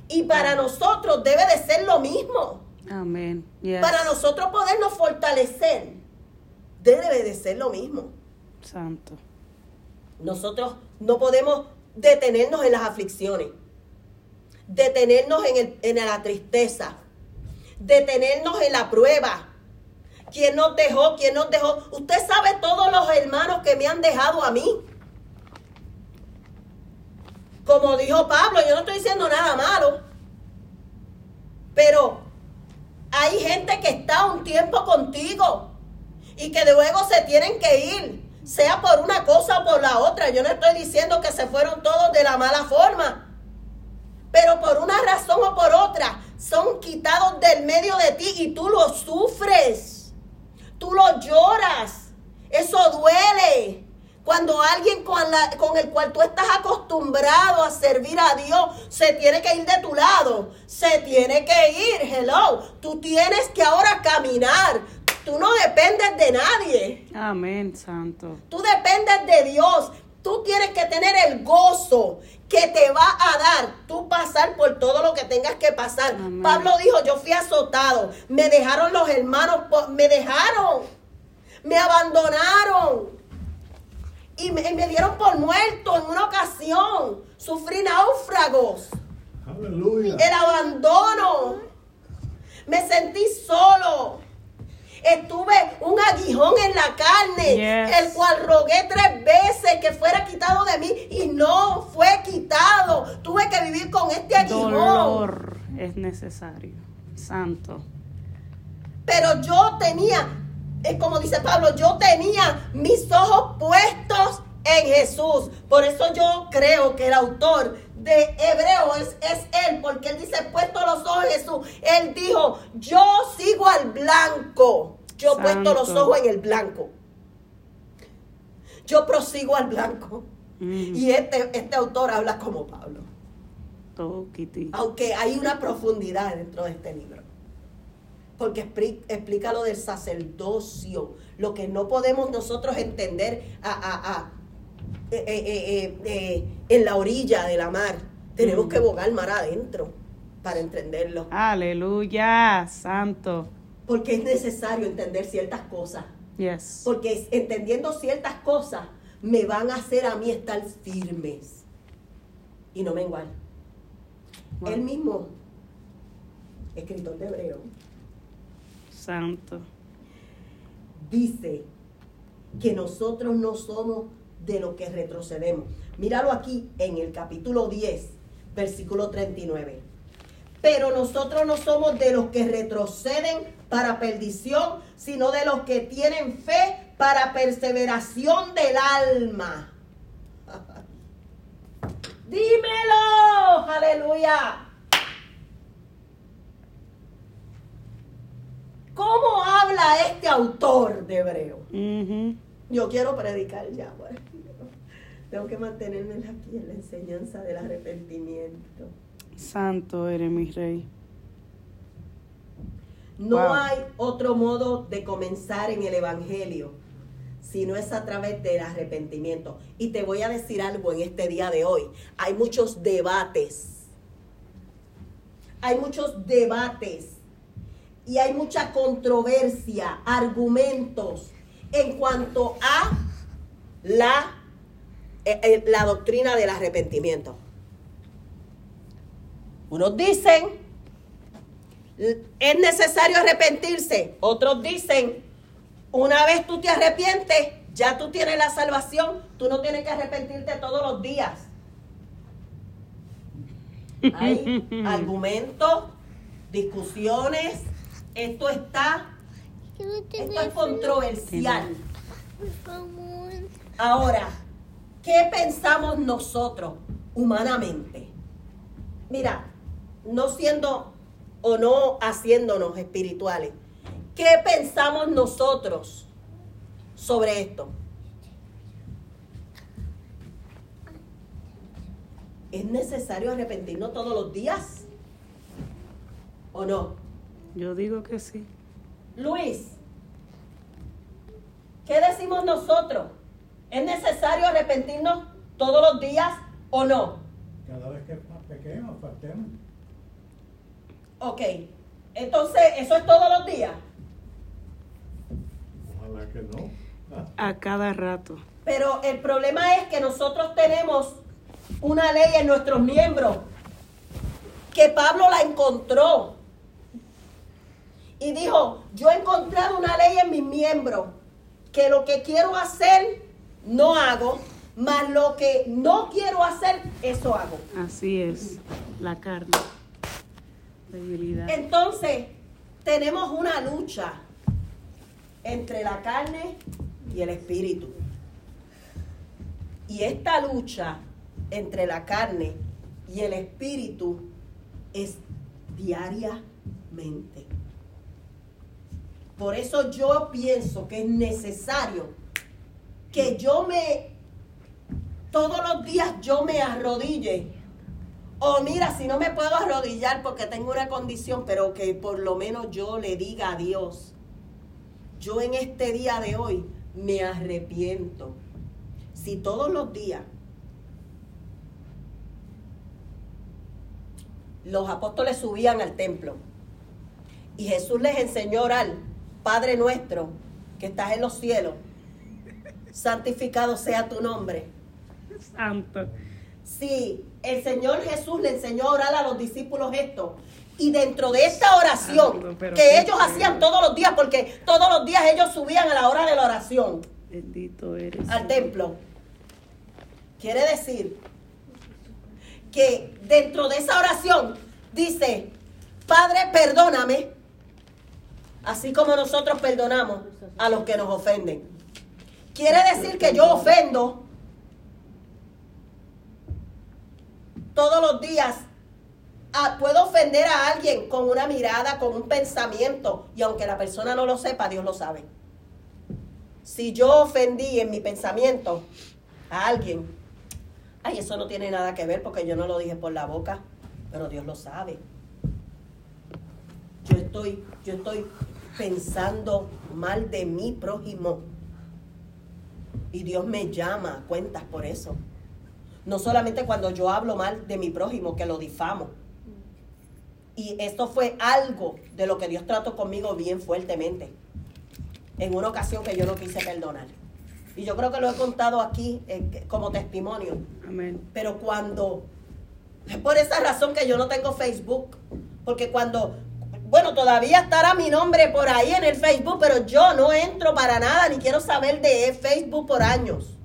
Y para nosotros debe de ser lo mismo. Amén. Yes. Para nosotros podernos fortalecer, debe de ser lo mismo. Santo. Nosotros no podemos detenernos en las aflicciones, detenernos en, el- en la tristeza, detenernos en la prueba. ¿Quién nos dejó? ¿Quién nos dejó? Usted sabe todos los hermanos que me han dejado a mí. Como dijo Pablo, yo no estoy diciendo nada malo. Pero hay gente que está un tiempo contigo y que luego se tienen que ir, sea por una cosa o por la otra. Yo no estoy diciendo que se fueron todos de la mala forma, pero por una razón o por otra son quitados del medio de ti y tú lo sufres, tú lo lloras, eso duele. Cuando alguien con, la- con el cual tú estás acostumbrado a servir a Dios se tiene que ir de tu lado, se tiene que ir, hello, tú tienes que ahora caminar, tú no dependes de nadie. Amén, Santo. Tú dependes de Dios. Tú tienes que tener el gozo que te va a dar tú pasar por todo lo que tengas que pasar. Amén. Pablo dijo, yo fui azotado. Me dejaron los hermanos, me dejaron. Me abandonaron. Y me, y me dieron por muerto en una ocasión. Sufrí náufragos. Aleluya. El abandono. Me sentí solo. Estuve un aguijón en la carne, Yes. el cual rogué tres veces que fuera quitado de mí y no fue quitado. Tuve que vivir con este aguijón. Dolor es necesario. Santo. Pero yo tenía, es como dice Pablo, yo tenía mis ojos puestos en Jesús. Por eso yo creo que el autor de Hebreo es, es él, porque él dice, puesto los ojos en Jesús. Él dijo, yo sigo al blanco. Yo puesto los ojos en el blanco. Yo prosigo al blanco. Mm, Y este, este autor habla como Pablo. toquiti. Aunque hay una profundidad dentro de este libro. Porque expli- explica lo del sacerdocio, lo que no podemos nosotros entender a, a- a- eh, eh, eh, en la orilla de la mar. Tenemos que bogar mar adentro para entenderlo. Aleluya, santo. Porque es necesario entender ciertas cosas. Yes. Porque entendiendo ciertas cosas me van a hacer a mí estar firmes y no menguar. Wow. Él mismo, escritor de Hebreo, Santo. dice que nosotros no somos de los que retrocedemos. Míralo aquí en el capítulo 10, versículo 39. Pero nosotros no somos de los que retroceden para perdición, sino de los que tienen fe para perseveración del alma. Dímelo, aleluya. ¿Cómo habla este autor de Hebreo? Yo quiero predicar ya, bueno. Tengo que mantenerme aquí en la enseñanza del arrepentimiento. Santo eres mi rey. No Wow. hay otro modo de comenzar en el Evangelio si no es a través del arrepentimiento. Y te voy a decir algo en este día de hoy. Hay muchos debates. Hay muchos debates. Y hay mucha controversia, argumentos en cuanto a la, la doctrina del arrepentimiento. Unos dicen es necesario arrepentirse. Otros dicen, una vez tú te arrepientes, ya tú tienes la salvación, tú no tienes que arrepentirte todos los días. Hay argumentos, discusiones, esto está, esto es controversial. Ahora, ¿qué pensamos nosotros humanamente? Mira, no siendo o no haciéndonos espirituales, ¿qué pensamos nosotros sobre esto? ¿Es necesario arrepentirnos todos los días? ¿O no? Yo digo que sí. Luis, ¿qué decimos nosotros? ¿Es necesario arrepentirnos todos los días o no? Cada vez que pequemos, faltemos. Ok, entonces, ¿eso es todos los días? Ojalá que no. A cada rato. Pero el problema es que nosotros tenemos una ley en nuestros miembros que Pablo la encontró y dijo, yo he encontrado una ley en mis miembros que lo que quiero hacer no hago, mas lo que no quiero hacer, eso hago. Así es. La carne. Debilidad. Entonces, tenemos una lucha entre la carne y el espíritu. Y esta lucha entre la carne y el espíritu es diariamente. Por eso yo pienso que es necesario que yo me, todos los días yo me arrodille. O mira, si no me puedo arrodillar porque tengo una condición, pero que por lo menos yo le diga a Dios, yo en este día de hoy me arrepiento. Si todos los días los apóstoles subían al templo y Jesús les enseñó a orar, Padre nuestro que estás en los cielos, santificado sea tu nombre. Santo. Sí, el Señor Jesús le enseñó a orar a los discípulos esto. Y dentro de esta oración Santo, pero que ellos hacían todos los días, porque todos los días ellos subían a la hora de la oración Bendito eres. al templo. Quiere decir que dentro de esa oración dice, Padre, perdóname, así como nosotros perdonamos a los que nos ofenden. Quiere decir que yo ofendo todos los días. Ah, puedo ofender a alguien con una mirada, con un pensamiento, y aunque la persona no lo sepa, Dios lo sabe. Si yo ofendí en mi pensamiento a alguien, ay, eso no tiene nada que ver porque yo no lo dije por la boca, pero Dios lo sabe. Yo estoy, yo estoy pensando mal de mi prójimo. Y Dios me llama a cuentas por eso. No solamente cuando yo hablo mal de mi prójimo, que lo difamo. Y esto fue algo de lo que Dios trató conmigo bien fuertemente. En una ocasión que yo no quise perdonar. Y yo creo que lo he contado aquí eh, como testimonio. Amén. Pero cuando, es por esa razón que yo no tengo Facebook, porque cuando, bueno, todavía estará mi nombre por ahí en el Facebook, pero yo no entro para nada, ni quiero saber de Facebook por años.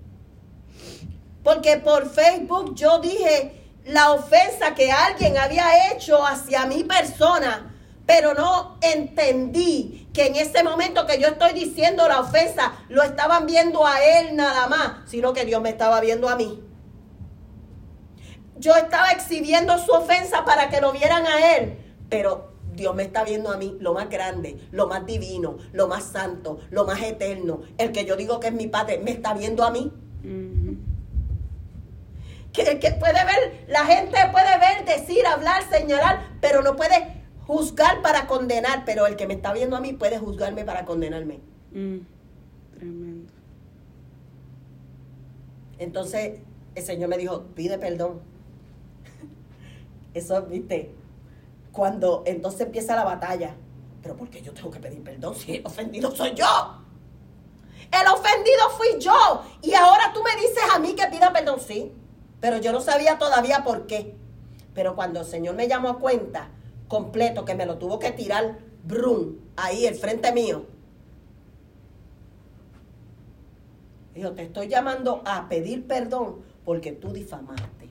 Porque por Facebook yo dije la ofensa que alguien había hecho hacia mi persona, pero no entendí que en ese momento que yo estoy diciendo la ofensa, lo estaban viendo a él nada más, sino que Dios me estaba viendo a mí. Yo estaba exhibiendo su ofensa para que lo vieran a él, pero Dios me está viendo a mí lo más grande, lo más divino, lo más santo, lo más eterno. El que yo digo que es mi padre, me está viendo a mí. Que puede ver, la gente puede ver, decir, hablar, señalar, pero no puede juzgar para condenar. Pero el que me está viendo a mí puede juzgarme para condenarme. Mm. Tremendo. Entonces el Señor me dijo, pide perdón. Eso, viste, cuando entonces empieza la batalla. Pero ¿por qué yo tengo que pedir perdón si el ofendido soy yo? El ofendido fui yo. Y ahora tú me dices a mí que pida perdón, sí. Pero yo no sabía todavía por qué. Pero cuando el Señor me llamó a cuenta, completo, que me lo tuvo que tirar, brum, ahí, el frente mío. Dijo, te estoy llamando a pedir perdón porque tú difamaste.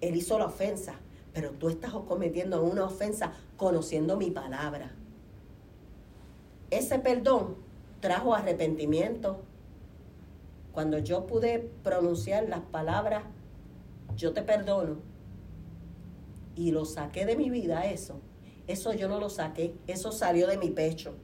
Él hizo la ofensa, pero tú estás cometiendo una ofensa conociendo mi palabra. Ese perdón trajo arrepentimiento. Cuando yo pude pronunciar las palabras, yo te perdono, y lo saqué de mi vida, eso, eso yo no lo saqué, eso salió de mi pecho.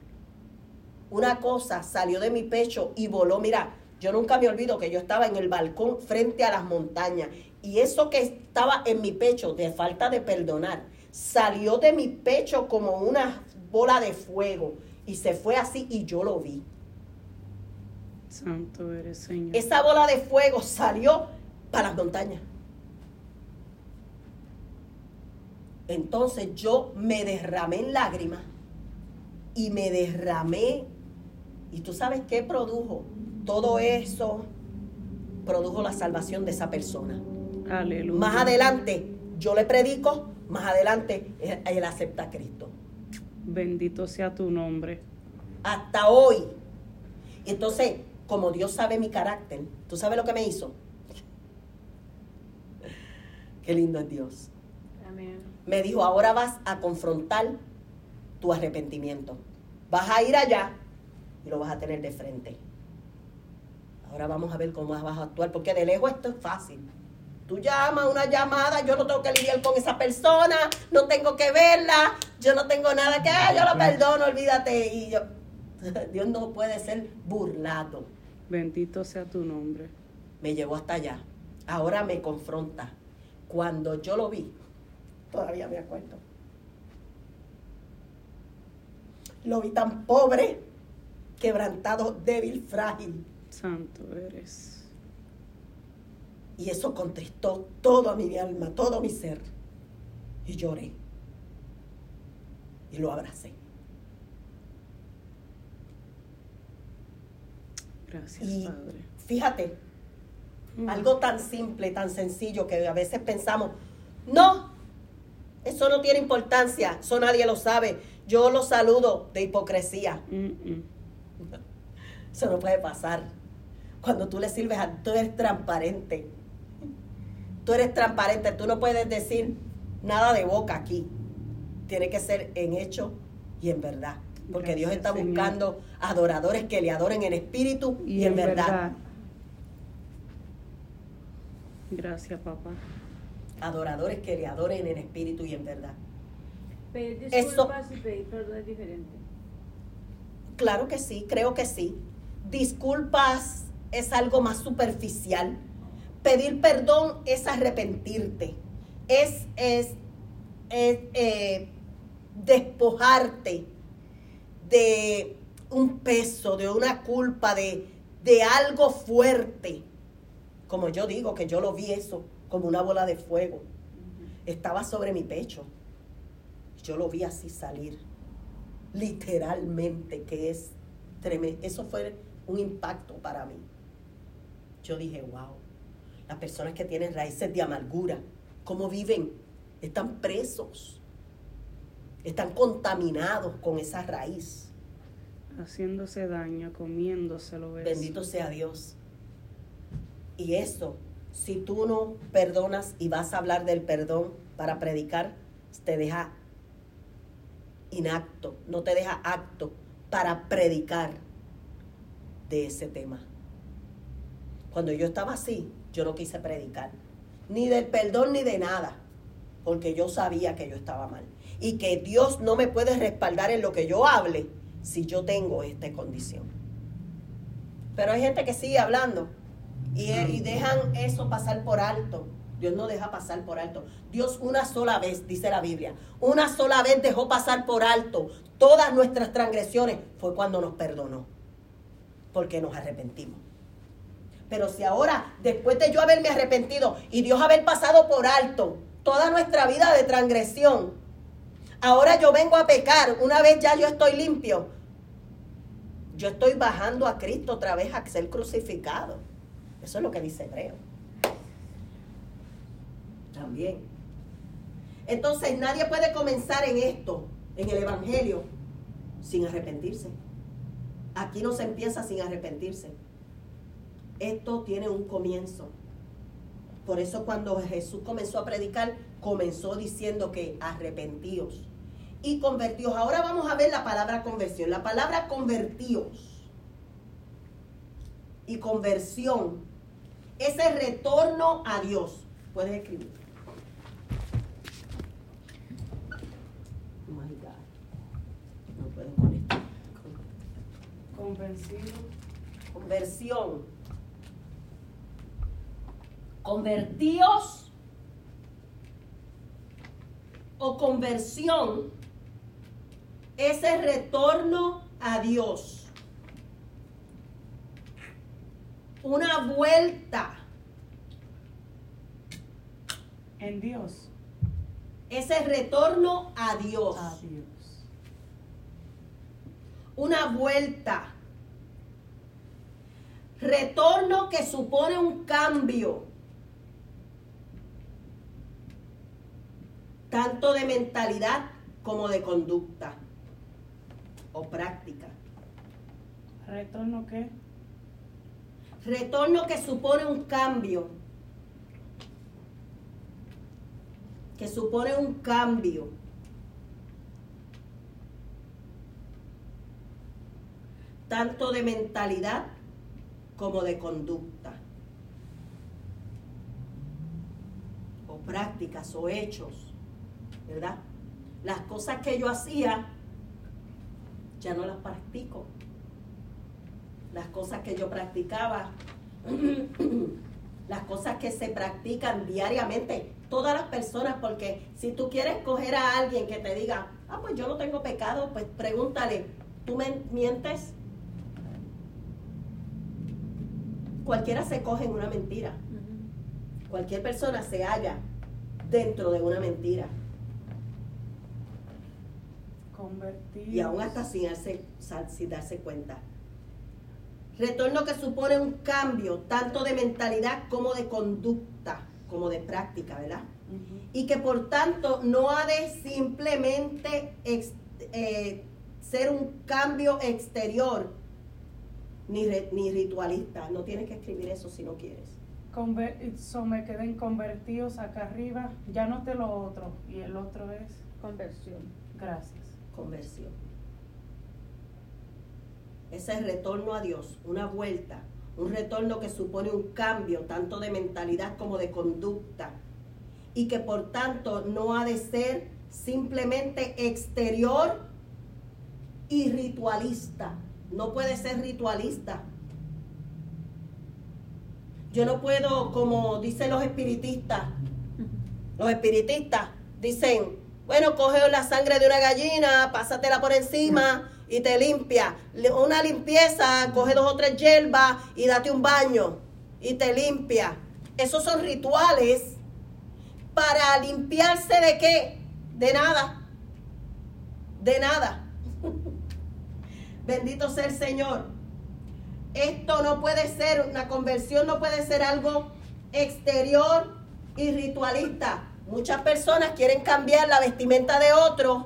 Una cosa salió de mi pecho y voló, mira, yo nunca me olvido que yo estaba en el balcón frente a las montañas y eso que estaba en mi pecho de falta de perdonar salió de mi pecho como una bola de fuego y se fue así y yo lo vi. Santo eres, Señor. Esa bola de fuego salió para las montañas. Entonces yo me derramé en lágrimas y me derramé. ¿Y tú sabes qué produjo? Todo eso produjo la salvación de esa persona. Aleluya. Más adelante yo le predico, más adelante él, él acepta a Cristo. Bendito sea tu nombre. Hasta hoy. Entonces, como Dios sabe mi carácter, ¿tú sabes lo que me hizo? Qué lindo es Dios. Amén. me dijo, ahora vas a confrontar tu arrepentimiento. Vas a ir allá y lo vas a tener de frente. Ahora vamos a ver cómo vas a actuar, porque de lejos esto es fácil. Tú llamas una llamada, yo no tengo que lidiar con esa persona, no tengo que verla, yo no tengo nada que, "Ah, yo lo perdono, olvídate. Y yo, Dios no puede ser burlado. Bendito sea tu nombre. Me llevó hasta allá. Ahora me confronta. Cuando yo lo vi, todavía me acuerdo. Lo vi tan pobre, quebrantado, débil, frágil. Santo eres. Y eso contristó toda mi alma, todo mi ser. Y lloré. Y lo abracé. Gracias, Y Padre. fíjate, Mm. algo tan simple, tan sencillo que a veces pensamos, no, eso no tiene importancia, eso nadie lo sabe. Yo lo saludo de hipocresía. Mm, mm. Eso no puede pasar. Cuando tú le sirves a tú eres transparente. Tú eres transparente, tú no puedes decir nada de boca aquí. Tiene que ser en hecho y en verdad. Porque Dios está Señor. buscando adoradores que le adoren en espíritu y, en verdad. Gracias, papá. Adoradores que le adoren en espíritu y en verdad. Pedir Eso- disculpas y pedir perdón es diferente. Claro que sí, creo que sí. Disculpas es algo más superficial. Pedir perdón es arrepentirte. Es, es, es, eh, despojarte de un peso, de una culpa, de, de algo fuerte. Como yo digo, que yo lo vi eso, como una bola de fuego. Estaba sobre mi pecho. Yo lo vi así salir. Literalmente, que es tremendo. Eso fue un impacto para mí. Yo dije, wow, las personas que tienen raíces de amargura, ¿cómo viven? Están presos. Están contaminados con esa raíz. Haciéndose daño, comiéndoselo. eso. Bendito sea Dios. Y eso, si tú no perdonas y vas a hablar del perdón para predicar, te deja inacto, no te deja acto para predicar de ese tema. Cuando yo estaba así, yo no quise predicar, ni del perdón ni de nada, porque yo sabía que yo estaba mal y que Dios no me puede respaldar en lo que yo hable si yo tengo esta condición. Pero hay gente que sigue hablando y, y dejan eso pasar por alto. Dios no deja pasar por alto. Dios una sola vez, dice la Biblia, una sola vez dejó pasar por alto todas nuestras transgresiones. Fue cuando nos perdonó, porque nos arrepentimos. Pero si ahora, después de yo haberme arrepentido y Dios haber pasado por alto toda nuestra vida de transgresión, ahora yo vengo a pecar, una vez ya yo estoy limpio, yo estoy bajando a Cristo otra vez a ser crucificado. Eso es lo que dice Hebreo. También. Entonces nadie puede comenzar en esto, en el Evangelio, sin arrepentirse. Aquí no se empieza sin arrepentirse. Esto tiene un comienzo. Por eso cuando Jesús comenzó a predicar, comenzó diciendo que arrepentíos y convertíos. Ahora vamos a ver la palabra conversión. La palabra convertíos y conversión es el retorno a Dios. Puedes escribir. Oh my God. No puedo. Convencido. Conversión. Convertíos o conversión es el retorno a Dios. Una vuelta En Dios. es el retorno a Dios. A Dios. Una vuelta. Retorno que supone un cambio. Tanto de mentalidad como de conducta o práctica. ¿Retorno qué? Retorno que supone un cambio. Que supone un cambio. Tanto de mentalidad como de conducta. O prácticas o hechos. ¿Verdad? Las cosas que yo hacía, ya no las practico las cosas que yo practicaba, las cosas que se practican diariamente, todas las personas, porque si tú quieres coger a alguien que te diga, ah, pues yo no tengo pecado, pues pregúntale, ¿tú me mientes? Cualquiera se coge en una mentira. Cualquier persona se halla dentro de una mentira. Y aún hasta sin darse, sin darse cuenta. Retorno que supone un cambio tanto de mentalidad como de conducta, como de práctica, ¿verdad? Y que por tanto no ha de simplemente ex- eh, ser un cambio exterior ni, re- ni ritualista. No tienes que escribir eso si no quieres. Conver- so me queden convertidos acá arriba. Ya noté lo otro. Y el otro es. Conversión. Gracias. Conversión. Ese es retorno a Dios, una vuelta, un retorno que supone un cambio tanto de mentalidad como de conducta y que por tanto no ha de ser simplemente exterior y ritualista. No puede ser ritualista. Yo no puedo, como dicen los espiritistas, los espiritistas dicen, bueno, coge la sangre de una gallina, pásatela por encima y te limpia. Una limpieza, coge dos o tres hierbas y date un baño y te limpia. Esos son rituales para limpiarse de qué? De nada. De nada. Bendito sea el Señor. Esto no puede ser, una conversión no puede ser algo exterior y ritualista. Muchas personas quieren cambiar la vestimenta de otros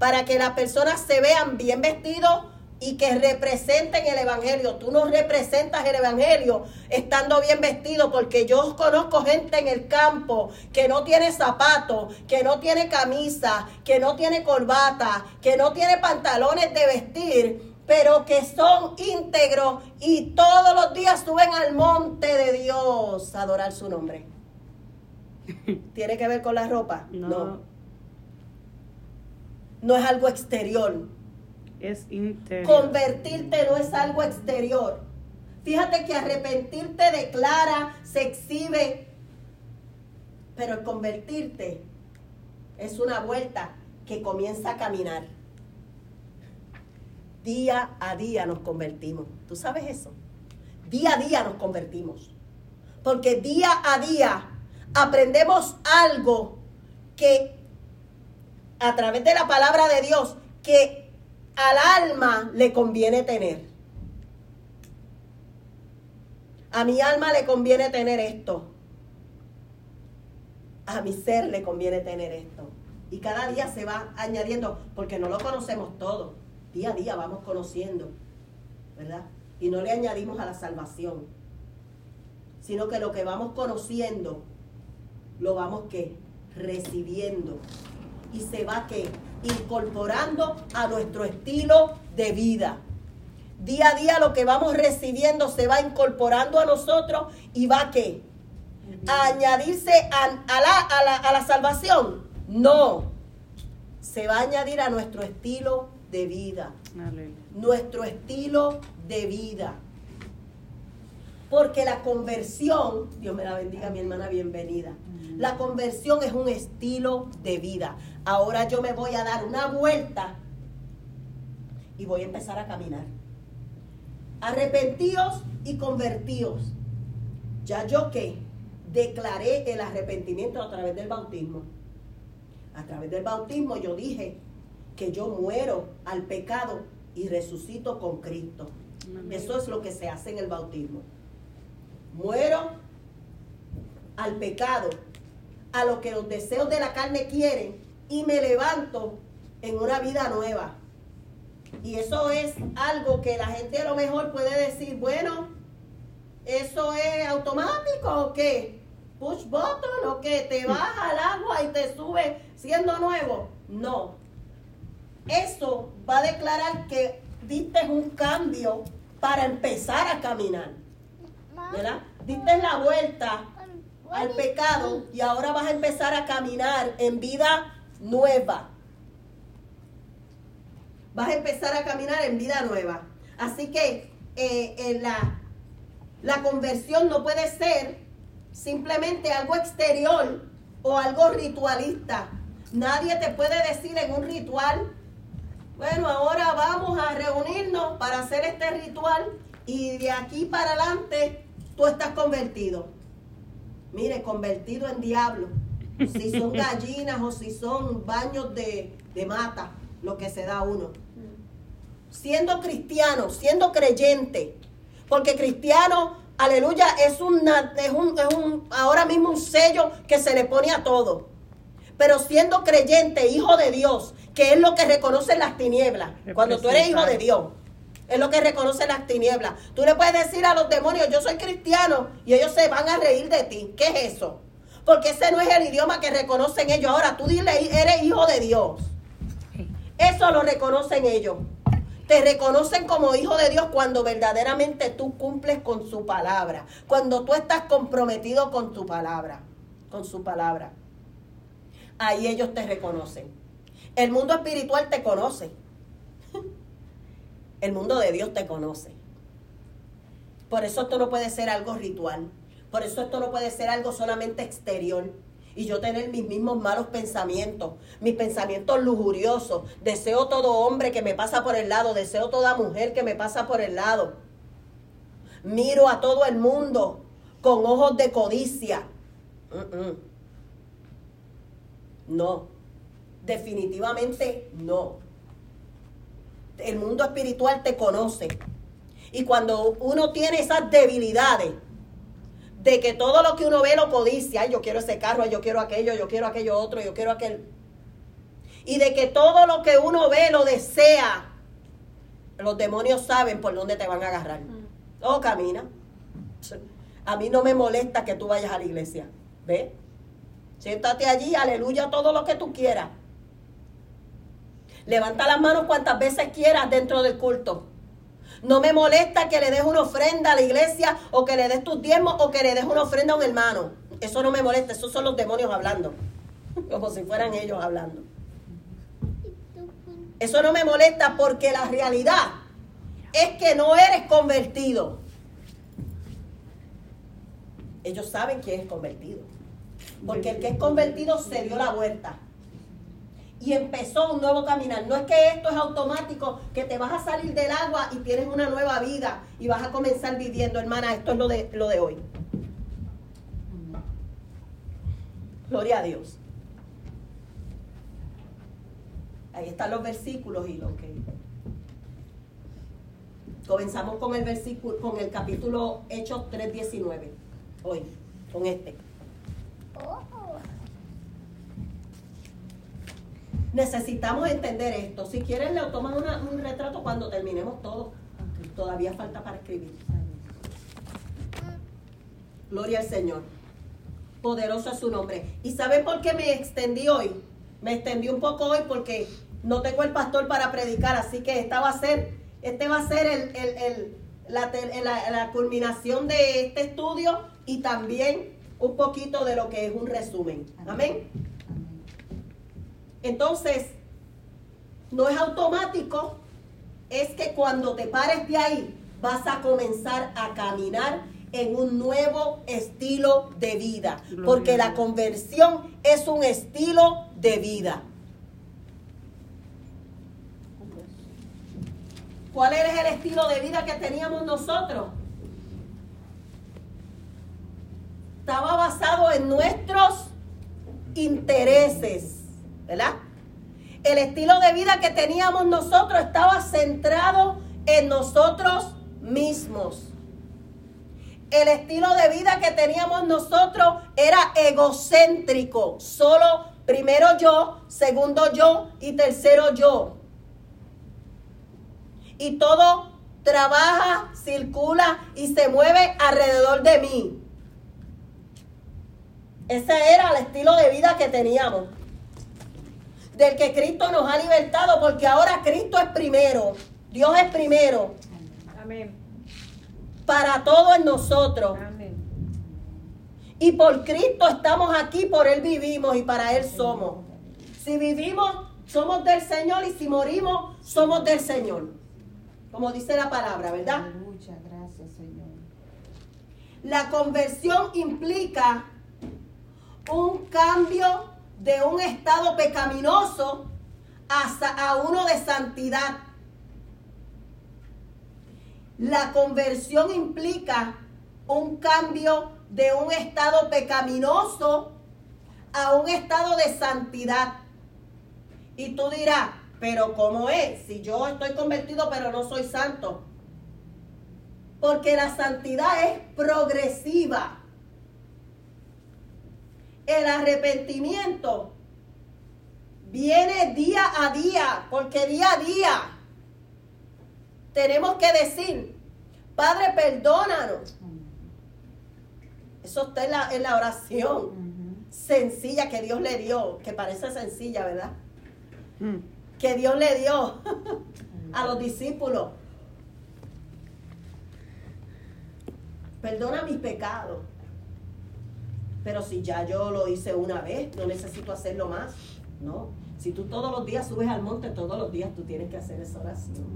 para que las personas se vean bien vestidos y que representen el Evangelio. Tú no representas el Evangelio estando bien vestido porque yo conozco gente en el campo que no tiene zapatos, que no tiene camisa, que no tiene corbata, que no tiene pantalones de vestir, pero que son íntegros y todos los días suben al monte de Dios a adorar su nombre. ¿Tiene que ver con la ropa? No. No es algo exterior. Es interior. Convertirte no es algo exterior. Fíjate que arrepentirte declara, se exhibe, pero el convertirte es una vuelta que comienza a caminar. Día a día nos convertimos. ¿Tú sabes eso? Día a día nos convertimos. Porque día a día aprendemos algo que a través de la palabra de Dios que al alma le conviene tener. A mi alma le conviene tener esto. A mi ser le conviene tener esto. Y cada día se va añadiendo, porque no lo conocemos todo. Día a día vamos conociendo, ¿verdad? Y no le añadimos a la salvación, sino que lo que vamos conociendo, lo vamos que recibiendo. Y se va que incorporando a nuestro estilo de vida. Día a día lo que vamos recibiendo se va incorporando a nosotros y va que a añadirse a, a la, a, la, a la salvación. No, se va a añadir a nuestro estilo de vida Aleluya. nuestro estilo de vida. Porque la conversión, Dios me la bendiga, mi hermana, bienvenida. La conversión es un estilo de vida. Ahora yo me voy a dar una vuelta y voy a empezar a caminar. Arrepentíos y convertíos. Ya yo que declaré el arrepentimiento a través del bautismo. A través del bautismo yo dije que yo muero al pecado y resucito con Cristo. Eso es lo que se hace en el bautismo. Muero al pecado, a lo que los deseos de la carne quieren y me levanto en una vida nueva. Y eso es algo que la gente a lo mejor puede decir, bueno, ¿eso es automático o qué? ¿Push button o qué? ¿Te baja al agua y te sube siendo nuevo? No. Eso va a declarar que diste un cambio para empezar a caminar. ¿Verdad? Diste la vuelta al pecado y ahora vas a empezar a caminar en vida nueva. Vas a empezar a caminar en vida nueva. Así que eh, en la, la conversión no puede ser simplemente algo exterior o algo ritualista. Nadie te puede decir en un ritual, bueno, ahora vamos a reunirnos para hacer este ritual y de aquí para adelante tú estás convertido. Mire, convertido en diablo. Si son gallinas o si son baños de, de mata, lo que se da uno. Siendo cristiano, siendo creyente. Porque cristiano, aleluya, es, una, es, un, es un, ahora mismo un sello que se le pone a todo. Pero siendo creyente, hijo de Dios, que es lo que reconocen las tinieblas. Cuando tú eres hijo de Dios, es lo que reconocen las tinieblas. Tú le puedes decir a los demonios, yo soy cristiano, y ellos se van a reír de ti. ¿Qué es eso? Porque ese no es el idioma que reconocen ellos. Ahora tú dile, eres hijo de Dios. Eso lo reconocen ellos. Te reconocen como hijo de Dios cuando verdaderamente tú cumples con su palabra. Cuando tú estás comprometido con tu palabra. Con su palabra. Ahí ellos te reconocen. El mundo espiritual te conoce. El mundo de Dios te conoce. Por eso esto no puede ser algo ritual. Por eso esto no puede ser algo solamente exterior. y yo tener mis mismos malos pensamientos, mis pensamientos lujuriosos. Deseo todo hombre que me pasa por el lado, deseo toda mujer que me pasa por el lado. Miro a todo el mundo con ojos de codicia. No, definitivamente no. El mundo espiritual te conoce. Y cuando uno tiene esas debilidades, de que todo lo que uno ve lo codicia, yo quiero ese carro, yo quiero aquello, yo quiero aquello otro, yo quiero aquel. Y de que todo lo que uno ve lo desea, los demonios saben por dónde te van a agarrar. Oh, camina. A mí no me molesta que tú vayas a la iglesia. ¿Ve? Siéntate allí, aleluya, todo lo que tú quieras. Levanta las manos cuantas veces quieras dentro del culto. No me molesta que le des una ofrenda a la iglesia o que le des tus diezmos o que le des una ofrenda a un hermano. Eso no me molesta, esos son los demonios hablando. Como si fueran ellos hablando. Eso no me molesta porque la realidad es que no eres convertido. Ellos saben quién es convertido. Porque el que es convertido se dio la vuelta y empezó un nuevo caminar. No es que esto es automático, que te vas a salir del agua y tienes una nueva vida y vas a comenzar viviendo, hermana. Esto es lo de, lo de hoy. Gloria a Dios. Ahí están los versículos y lo que. Comenzamos con el versículo, con el capítulo Hechos 3.19. Hoy, con este. Necesitamos entender esto. Si quieren, le toman un retrato cuando terminemos todo. Todavía falta para escribir. Gloria al Señor. Poderoso es su nombre. ¿Y saben por qué me extendí hoy? Me extendí un poco hoy porque no tengo el pastor para predicar, así que esta va a ser, este va a ser el, la, la culminación de este estudio y también un poquito de lo que es un resumen. Amén. Entonces, no es automático, es que cuando te pares de ahí vas a comenzar a caminar en un nuevo estilo de vida, porque la conversión es un estilo de vida. ¿Cuál era el estilo de vida que teníamos nosotros? Estaba basado en nuestros intereses ¿verdad? El estilo de vida que teníamos nosotros estaba centrado en nosotros mismos. El estilo de vida que teníamos nosotros era egocéntrico. Solo primero yo, segundo yo y tercero yo. Y todo trabaja, circula y se mueve alrededor de mí. Ese era el estilo de vida que teníamos del que Cristo nos ha libertado, porque ahora Cristo es primero, Dios es primero. Amén. Para todo en nosotros. Amén. Y por Cristo estamos aquí, por Él vivimos y para Él somos. Si vivimos, somos del Señor y si morimos, somos del Señor. Como dice la palabra, ¿verdad? Muchas gracias, Señor. La conversión implica un cambio de un estado pecaminoso hasta a uno de santidad. La conversión implica un cambio de un estado pecaminoso a un estado de santidad. Y tú dirás, pero ¿cómo es? Si yo estoy convertido pero no soy santo. Porque la santidad es progresiva el arrepentimiento viene día a día, porque día a día tenemos que decir, Padre, perdónanos. Eso está en la, oración sencilla que Dios le dio, que parece sencilla, ¿verdad? Mm. Que Dios le dio a los discípulos. Perdona mis pecados. Pero si ya yo lo hice una vez, no necesito hacerlo más. No. Si tú todos los días subes al monte, todos los días tú tienes que hacer esa oración.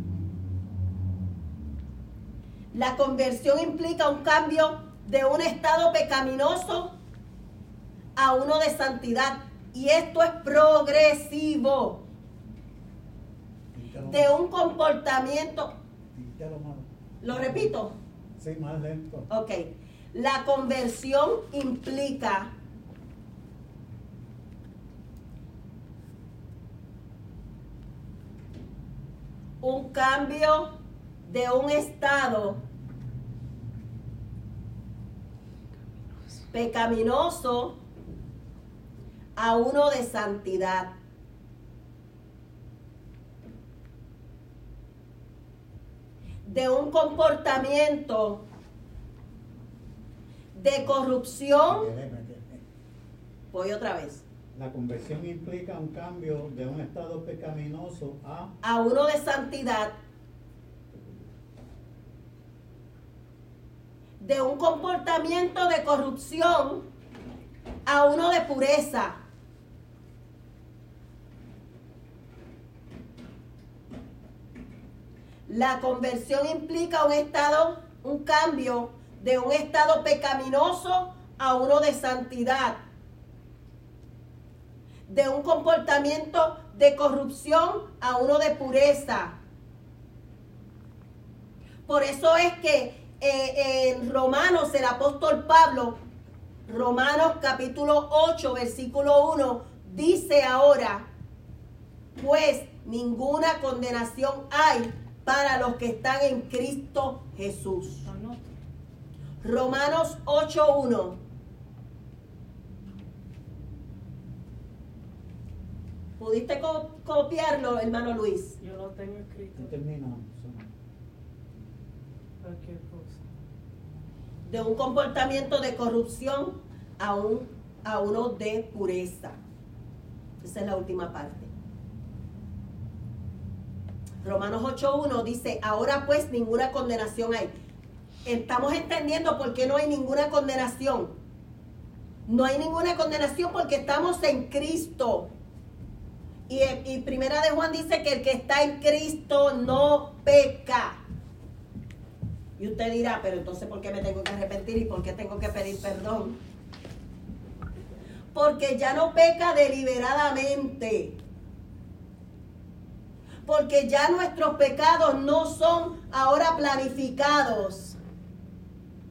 La conversión implica un cambio de un estado pecaminoso a uno de santidad. Y esto es progresivo. De un comportamiento, lo repito, Sí, más lento. ok. La conversión implica un cambio de un estado pecaminoso a uno de santidad. De un comportamiento de corrupción. Voy otra vez. La conversión implica un cambio de un estado pecaminoso a A uno de santidad. De un comportamiento de corrupción a uno de pureza. La conversión implica un estado, un cambio de un estado pecaminoso a uno de santidad. De un comportamiento de corrupción a uno de pureza. Por eso es que eh, en Romanos el apóstol Pablo, Romanos capítulo 8, versículo 1, dice ahora, pues ninguna condenación hay para los que están en Cristo Jesús. Romanos 8.1. ¿Pudiste co- copiarlo, hermano Luis? Yo lo tengo escrito. no terminamos. Cualquier cosa. De un comportamiento de corrupción a, un, a uno de pureza. Esa es la última parte. Romanos 8.1 dice, ahora pues ninguna condenación hay. Estamos entendiendo por qué no hay ninguna condenación. No hay ninguna condenación porque estamos en Cristo. Y, y primera de Juan dice que el que está en Cristo no peca. Y usted dirá, pero entonces ¿por qué me tengo que arrepentir y por qué tengo que pedir perdón? Porque ya no peca deliberadamente. Porque ya nuestros pecados no son ahora planificados.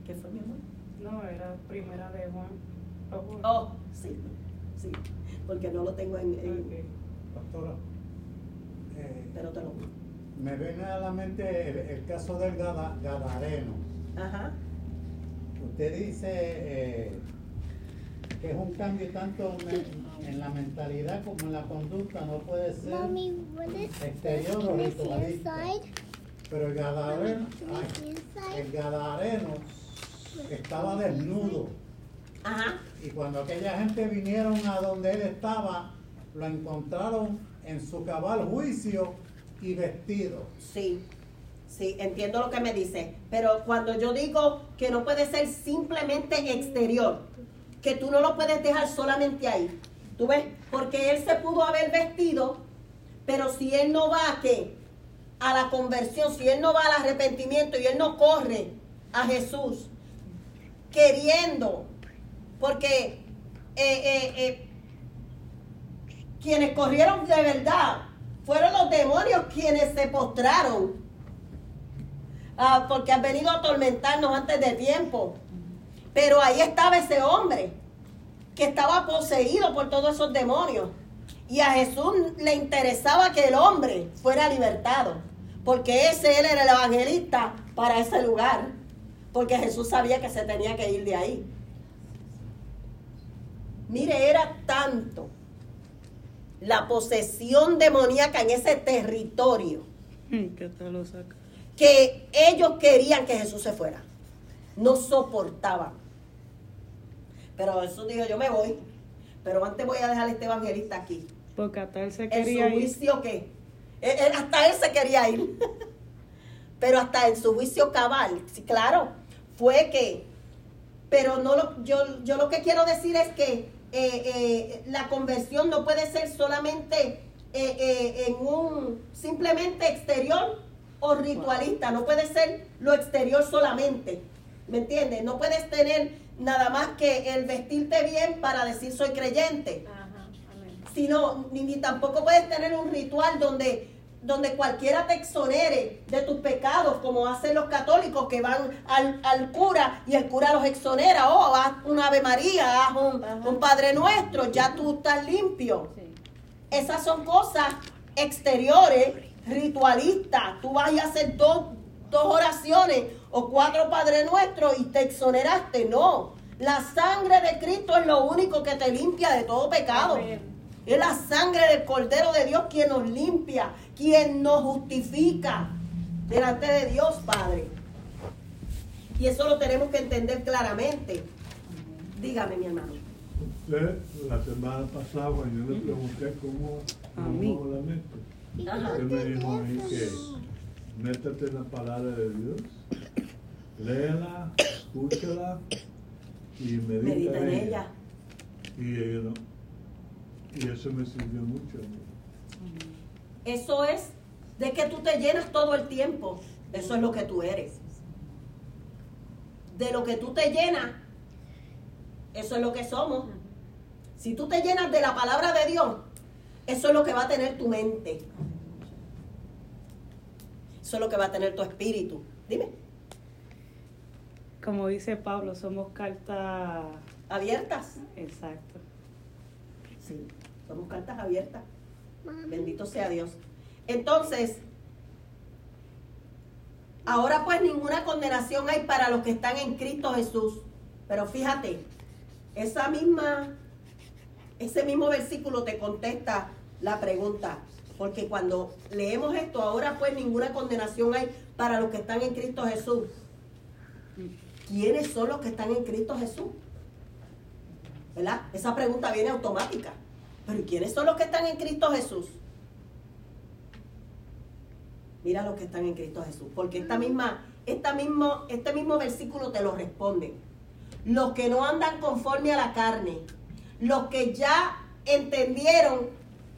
¿Qué fue mi amor? No, era primera de Juan. Ojo. Oh, sí, sí, porque no lo tengo en... en- eh, pero te lo... me viene a la mente el, el caso del Gada- Gadareno. Ajá. Usted dice eh, que es un cambio tanto en la mentalidad como en la conducta, no puede ser. Mommy, Exterior o ritualista. Pero el Gadareno, ay, el? Gadareno estaba desnudo. Ajá. Y cuando aquella gente vinieron a donde él estaba, lo encontraron en su cabal juicio y vestido. Sí, sí, entiendo lo que me dice. Pero cuando yo digo que no puede ser simplemente exterior, que tú no lo puedes dejar solamente ahí. ¿Tú ves? Porque él se pudo haber vestido, pero si él no va a qué? A la conversión, si él no va al arrepentimiento y él no corre a Jesús queriendo, porque eh, eh, eh, quienes corrieron de verdad fueron los demonios quienes se postraron. Ah, porque han venido a atormentarnos antes de tiempo. Pero ahí estaba ese hombre que estaba poseído por todos esos demonios. Y a Jesús le interesaba que el hombre fuera libertado. Porque ese él era el evangelista para ese lugar. Porque Jesús sabía que se tenía que ir de ahí. Mire, era tanto la posesión demoníaca en ese territorio ¿Qué tal lo saca? que ellos querían que Jesús se fuera. No soportaban. Pero Jesús dijo, yo me voy. Pero antes voy a dejar a este evangelista aquí. Porque hasta él se En quería su ir. juicio, ¿qué? Él- él- hasta él se quería ir. Pero hasta en su juicio cabal, sí, claro, fue que, pero no lo, yo, yo lo que quiero decir es que eh, eh, la conversión no puede ser solamente eh, en un simplemente exterior o ritualista, no puede ser lo exterior solamente, ¿me entiendes? No puedes tener, nada más que el vestirte bien para decir soy creyente, Ajá, amén. sino ni, ni tampoco puedes tener un ritual donde donde cualquiera te exonere de tus pecados, como hacen los católicos que van al, al cura y el cura los exonera. Oh, haz una Ave María, haz un, un Padre Nuestro, ya tú estás limpio. Sí. Esas son cosas exteriores, ritualistas. Tú vas a hacer dos, dos oraciones o cuatro Padre Nuestros y te exoneraste. No, la sangre de Cristo es lo único que te limpia de todo pecado. Amén. Es la sangre del Cordero de Dios quien nos limpia, quien nos justifica delante de Dios, Padre. Y eso lo tenemos que entender claramente. Dígame, mi hermano. Usted, la semana pasada, cuando yo le pregunté cómo, cómo la meto, usted me dijo a mí que métete en la palabra de Dios, léela, escúchala y medita, Medita en ella. Y, eh, no, y eso me sirvió mucho. Eso es de que tú te llenas todo el tiempo. Eso es lo que tú eres. De lo que tú te llenas, eso es lo que somos. Si tú te llenas de la palabra de Dios, eso es lo que va a tener tu mente. Eso es lo que va a tener tu espíritu. Dime, Como dice Pablo, somos cartas. ¿abiertas? Exacto. Sí, somos cartas abiertas. Bendito sea Dios. Entonces, ahora pues ninguna condenación hay para los que están en Cristo Jesús. Pero fíjate, esa misma, ese mismo versículo te contesta la pregunta. Porque cuando leemos esto, ahora pues ninguna condenación hay para los que están en Cristo Jesús. ¿Quiénes son los que están en Cristo Jesús? ¿Verdad? Esa pregunta viene automática. Pero ¿y quiénes son los que están en Cristo Jesús? Mira los que están en Cristo Jesús. Porque esta misma, esta mismo, este mismo versículo te lo responde. Los que no andan conforme a la carne. Los que ya entendieron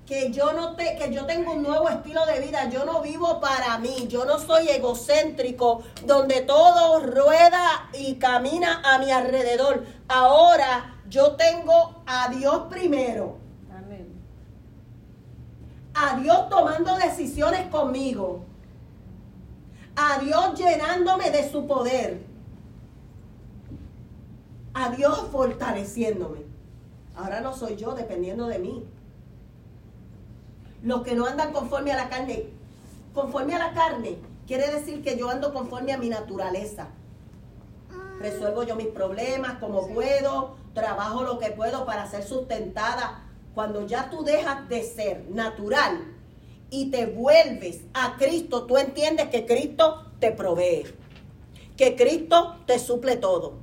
que yo no te, que yo tengo un nuevo estilo de vida, yo no vivo para mí, yo no soy egocéntrico, donde todo rueda y camina a mi alrededor. Ahora yo tengo a Dios primero. A Dios tomando decisiones conmigo, a Dios llenándome de su poder, a Dios fortaleciéndome. Ahora no soy yo dependiendo de mí. Los que no andan conforme a la carne, conforme a la carne, quiere decir que yo ando conforme a mi naturaleza. Resuelvo yo mis problemas como puedo, trabajo lo que puedo para ser sustentada. Cuando ya tú dejas de ser natural y te vuelves a Cristo, tú entiendes que Cristo te provee, que Cristo te suple todo,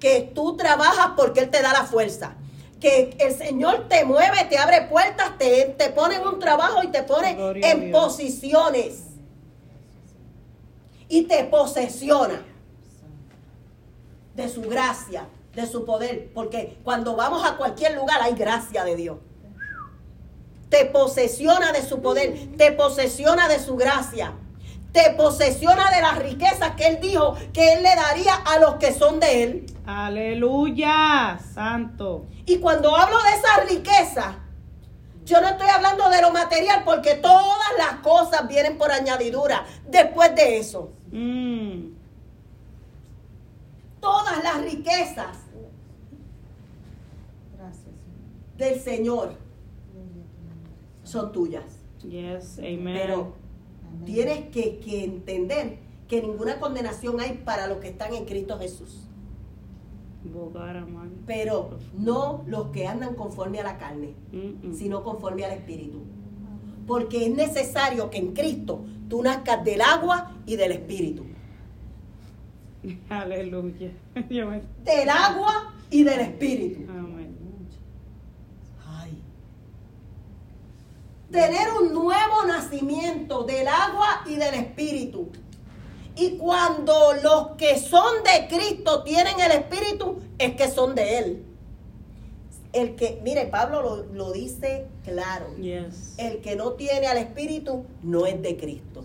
que tú trabajas porque Él te da la fuerza, que el Señor te mueve, te abre puertas, te, te pone en un trabajo y te pone Gloria en posiciones y te posesiona de su gracia, de su poder, porque cuando vamos a cualquier lugar hay gracia de Dios. Te posesiona de su poder, te posesiona de su gracia, te posesiona de las riquezas que Él dijo que Él le daría a los que son de Él. Aleluya, santo. Y cuando hablo de esa riqueza, yo no estoy hablando de lo material porque todas las cosas vienen por añadidura después de eso. Mm, Todas las riquezas Gracias. Señor. del Señor Gloria a tu nombre. Son tuyas. yes, amen. Pero tienes que, que entender que ninguna condenación hay para los que están en Cristo Jesús. Pero no los que andan conforme a la carne, sino conforme al Espíritu. Porque es necesario que en Cristo tú nazcas del agua y del Espíritu. Aleluya. Del agua y del Espíritu. Amén. Ay. Tener un nuevo nacimiento del agua y del Espíritu. Y cuando los que son de Cristo tienen el Espíritu, es que son de Él. El que, mire, Pablo lo, lo dice claro. Yes. El que no tiene al Espíritu no es de Cristo.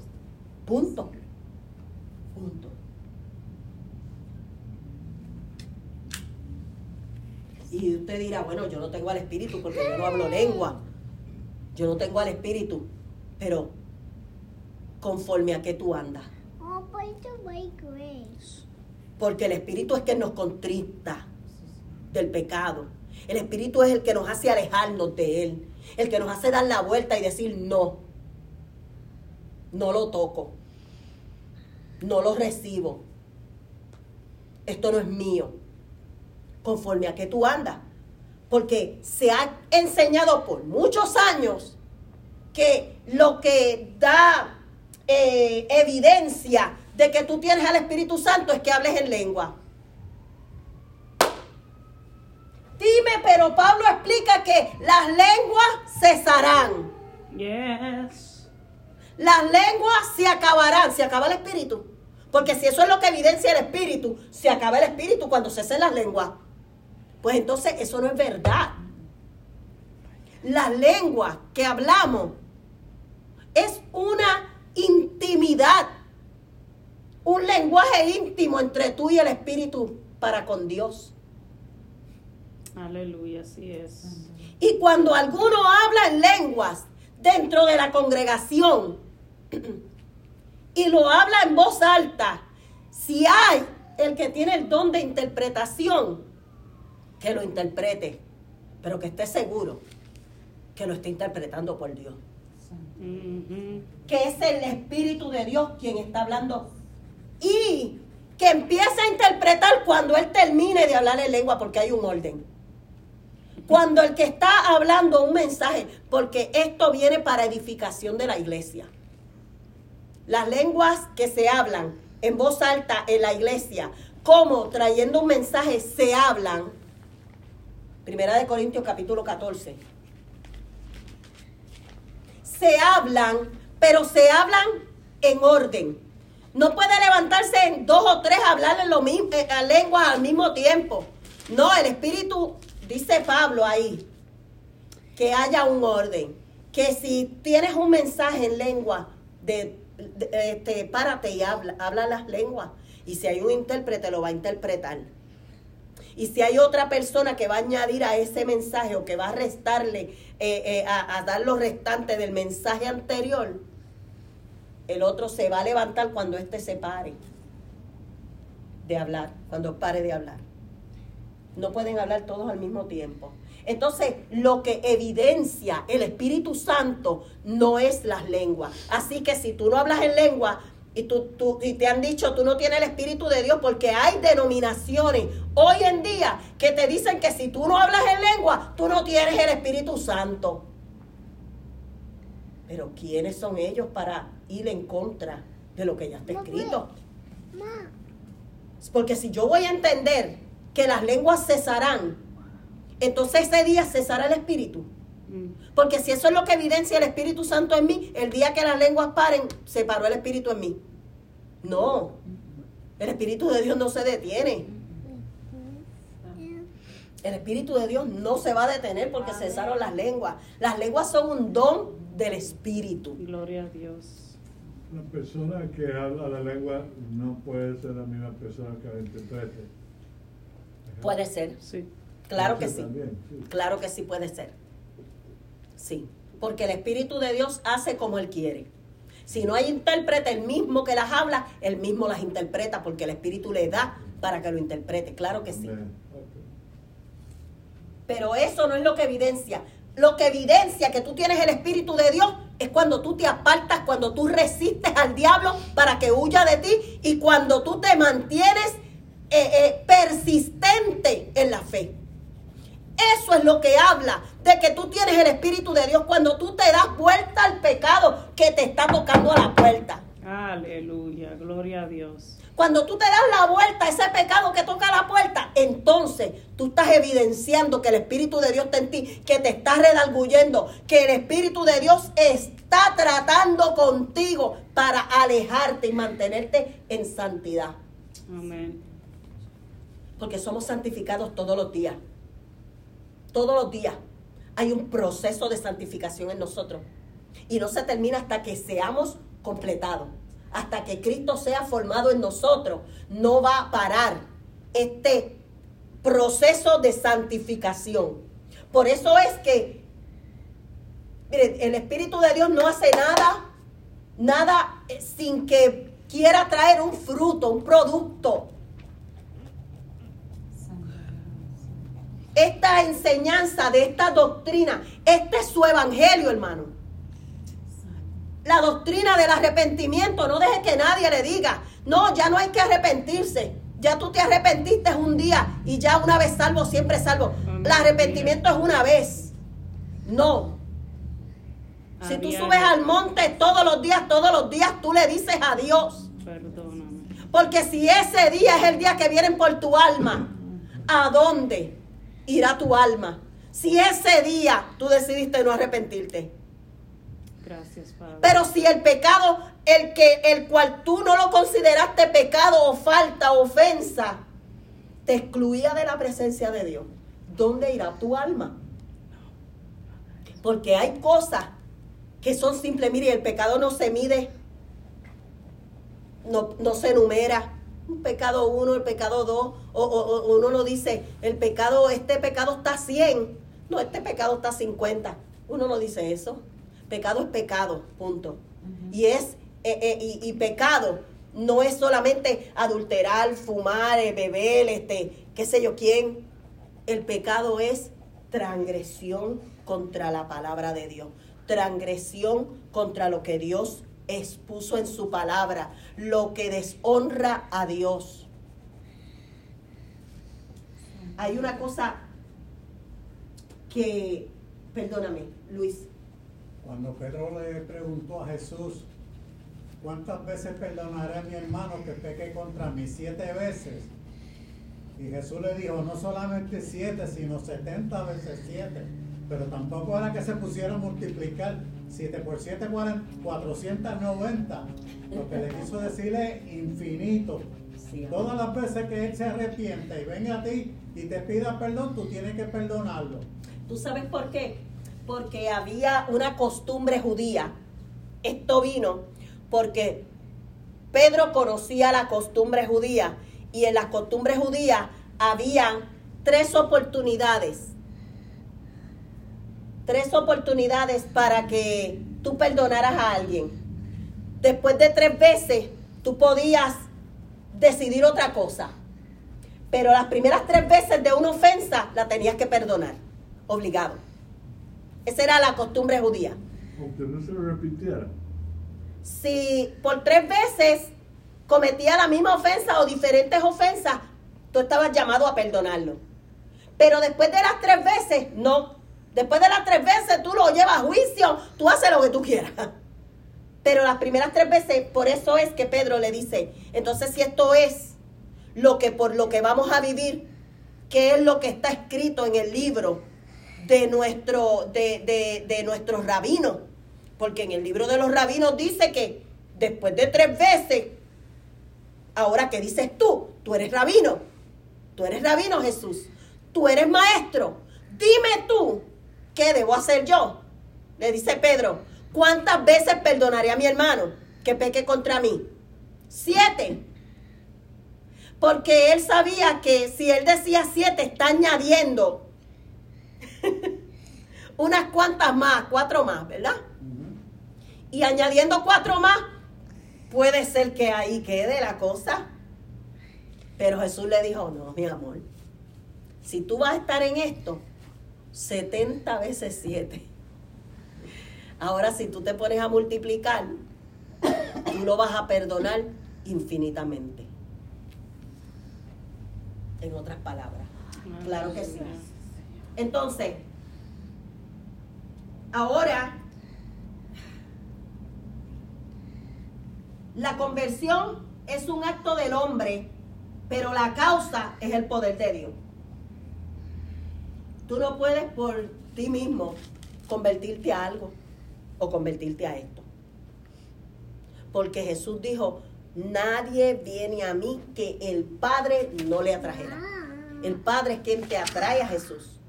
Punto. Punto. Y usted dirá, bueno, yo no tengo al Espíritu porque yo no hablo lengua. Yo no tengo al Espíritu. Pero, conforme a qué tú andas. Oh. Porque el Espíritu es que nos contrista del pecado. El Espíritu es el que nos hace alejarnos de Él. El que nos hace dar la vuelta y decir, no, no lo toco. No lo recibo. Esto no es mío. Conforme a que tú andas. Porque se ha enseñado por muchos años que lo que da eh, evidencia de que tú tienes al Espíritu Santo es que hables en lengua. Dime, pero Pablo explica que las lenguas cesarán. Yes. Las lenguas se acabarán. Se acaba el espíritu. Porque si eso es lo que evidencia el espíritu, se acaba el espíritu cuando cesen las lenguas. Pues entonces eso no es verdad. Las lenguas que hablamos es una intimidad. Un lenguaje íntimo entre tú y el espíritu para con Dios. Aleluya, así es. Y cuando alguno habla en lenguas dentro de la congregación y lo habla en voz alta, si hay el que tiene el don de interpretación, que lo interprete, pero que esté seguro que lo está interpretando por Dios. Que es el Espíritu de Dios quien está hablando. Y que empiece a interpretar cuando él termine de hablar en lengua, porque hay un orden. Cuando el que está hablando un mensaje, porque esto viene para edificación de la iglesia. Las lenguas que se hablan en voz alta en la iglesia, como trayendo un mensaje, se hablan. Primera de Corintios capítulo 14. Se hablan, pero se hablan en orden. No puede levantarse en dos o tres a hablar en lo mismo, a lenguas al mismo tiempo. No, el Espíritu, dice Pablo ahí, que haya un orden. Que si tienes un mensaje en lengua, de, de- este, párate y habla las lenguas. Y si hay un intérprete, lo va a interpretar. Y si hay otra persona que va a añadir a ese mensaje o que va a restarle, eh, eh, a, a dar los restantes del mensaje anterior, el otro se va a levantar cuando éste se pare de hablar, cuando pare de hablar. No pueden hablar todos al mismo tiempo. Entonces, lo que evidencia el Espíritu Santo no es las lenguas. Así que si tú no hablas en lengua y, tú, tú- y te han dicho tú no tienes el Espíritu de Dios, porque hay denominaciones hoy en día que te dicen que si tú no hablas en lengua, tú no tienes el Espíritu Santo. Pero ¿quiénes son ellos para ir en contra de lo que ya está escrito? Porque si yo voy a entender que las lenguas cesarán, entonces ese día cesará el Espíritu. Porque si eso es lo que evidencia el Espíritu Santo en mí, el día que las lenguas paren, se paró el Espíritu en mí. No, el Espíritu de Dios no se detiene. El Espíritu de Dios no se va a detener porque cesaron las lenguas. Las lenguas son un don del Espíritu. Gloria a Dios. La persona que habla la lengua no puede ser la misma persona que la interprete. Puede ser, Sí. claro que también, sí. Claro que sí puede ser. Sí, porque el Espíritu de Dios hace como Él quiere. Si no hay intérprete, el mismo que las habla, el mismo las interpreta, porque el Espíritu le da para que lo interprete. Claro que sí. Pero eso no es lo que evidencia. Lo que evidencia que tú tienes el Espíritu de Dios es cuando tú te apartas, cuando tú resistes al diablo para que huya de ti y cuando tú te mantienes eh, eh, persistente en la fe. Eso es lo que habla de que tú tienes el Espíritu de Dios cuando tú te das vuelta al pecado que te está tocando a la puerta. Aleluya. Gloria a Dios. Cuando tú te das la vuelta a ese pecado que toca la puerta, entonces tú estás evidenciando que el Espíritu de Dios está en ti, que te está redarguyendo, que el Espíritu de Dios está tratando contigo para alejarte y mantenerte en santidad. Amén. Porque somos santificados todos los días. Todos los días hay un proceso de santificación en nosotros. Y no se termina hasta que seamos completados. Hasta que Cristo sea formado en nosotros. No va a parar este proceso de santificación. Por eso es que, miren, el Espíritu de Dios no hace nada, nada eh, sin que quiera traer un fruto, un producto. Esta enseñanza de esta doctrina, este es su evangelio, hermano. La doctrina del arrepentimiento, no deje que nadie le diga, no, ya no hay que arrepentirse. Ya tú te arrepentiste un día y ya una vez salvo, siempre salvo. El arrepentimiento es una vez. No. Si tú subes al monte todos los días, todos los días tú le dices a Dios. Perdóname. Porque si ese día es el día que vienen por tu alma, ¿a dónde irá tu alma? Si ese día tú decidiste no arrepentirte. Gracias, Padre. Pero si el pecado, el que el cual tú no lo consideraste pecado o falta o ofensa, te excluía de la presencia de Dios, ¿dónde irá tu alma? Porque hay cosas que son simples. Mire, el pecado no se mide, no, no se enumera. Un pecado uno, el pecado dos, o, o- o uno no dice, el pecado, este pecado está 100, no, este pecado está 50. Uno no dice eso. Pecado es pecado, punto. Y es, eh, eh, y, y pecado no es solamente adulterar, fumar, eh, beber, este, qué sé yo quién. El pecado es transgresión contra la palabra de Dios, transgresión contra lo que Dios expuso en su palabra, lo que deshonra a Dios. Hay una cosa que, perdóname, Luis, Cuando Pedro le preguntó a Jesús, ¿cuántas veces perdonaré a mi hermano que peque contra mí? Siete veces. Y Jesús le dijo, no solamente siete, sino setenta veces siete. Pero tampoco era que se pusiera a multiplicar. Siete por siete, cuaren- 490. Lo que le quiso decir es infinito. Sí. Todas las veces que él se arrepiente y venga a ti y te pida perdón, tú tienes que perdonarlo. ¿Tú sabes por qué? Porque había una costumbre judía. Esto vino porque Pedro conocía la costumbre judía y en las costumbres judías habían tres oportunidades. Tres oportunidades para que tú perdonaras a alguien. Después de tres veces, tú podías decidir otra cosa. Pero las primeras tres veces de una ofensa la tenías que perdonar, obligado. Esa era la costumbre judía. Aunque no se repitiera. Si por tres veces cometía la misma ofensa o diferentes ofensas, tú estabas llamado a perdonarlo. Pero después de las tres veces, no. Después de las tres veces tú lo llevas a juicio, tú haces lo que tú quieras. Pero las primeras tres veces, por eso es que Pedro le dice, entonces si esto es lo que por lo que vamos a vivir, ¿qué es lo que está escrito en el libro de nuestro, de, de, de nuestros rabinos? Porque en el libro de los rabinos dice que después de tres veces, ahora que dices tú, tú eres rabino, tú eres rabino Jesús, tú eres maestro, dime tú, ¿qué debo hacer yo? Le dice Pedro, ¿cuántas veces perdonaré a mi hermano que peque contra mí? Siete. Porque él sabía que si él decía siete, está añadiendo unas cuantas más, cuatro más, ¿verdad? Y añadiendo cuatro más, puede ser que ahí quede la cosa. Pero Jesús le dijo, no, mi amor, si tú vas a estar en esto, 70 veces 7. Ahora si tú te pones a multiplicar, tú lo vas a perdonar infinitamente. En otras palabras. Claro que sí. Entonces, ahora, la conversión es un acto del hombre, pero la causa es el poder de Dios. Tú no puedes por ti mismo convertirte a algo o convertirte a esto. Porque Jesús dijo, nadie viene a mí que el Padre no le atrajera. El Padre es quien te atrae a Jesús.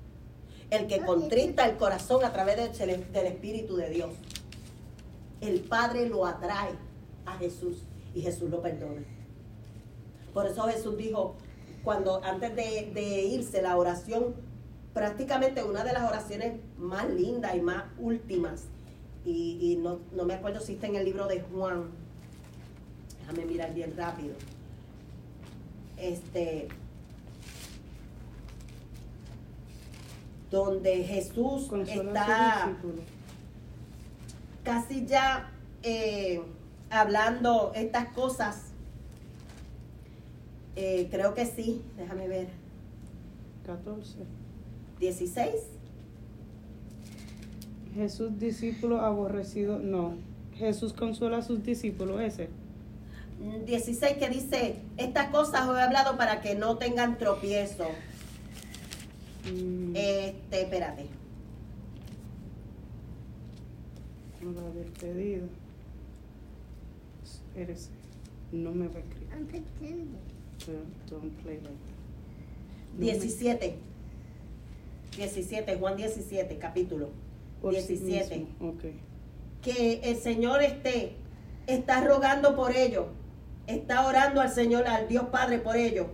El que contrista el corazón a través del, Espíritu de Dios. El Padre lo atrae a Jesús y Jesús lo perdona. Por eso Jesús dijo, cuando antes de, de irse, la oración, prácticamente una de las oraciones más lindas y más últimas. Y, y no, no me acuerdo si está en el libro de Juan. Déjame mirar bien rápido. Este. Donde Jesús está casi ya eh, hablando estas cosas. Eh, creo que sí, déjame ver. 14. 16. Jesús discípulo aborrecido, no. Jesús consuela a sus discípulos, ese. mm, 16 que dice, estas cosas os he hablado para que no tengan tropiezo. Mm, Este, espérate. la despedida. Eres. No me va a escribir. I'm pretending. Pero Don't play like that. No me- 17. 17, Juan 17, capítulo. por sí 17. mismo, Ok. que el Señor esté, está rogando por ellos, está orando al Señor, al Dios Padre por ellos.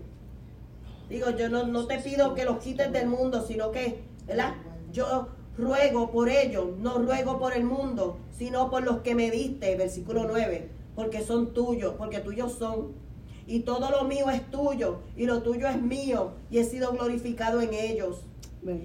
Digo, yo no, no te pido que los quites del mundo, sino que, ¿verdad? Yo ruego por ellos, no ruego por el mundo, sino por los que me diste, versículo 9, porque son tuyos, porque tuyos son. Y todo lo mío es tuyo, y lo tuyo es mío, y he sido glorificado en ellos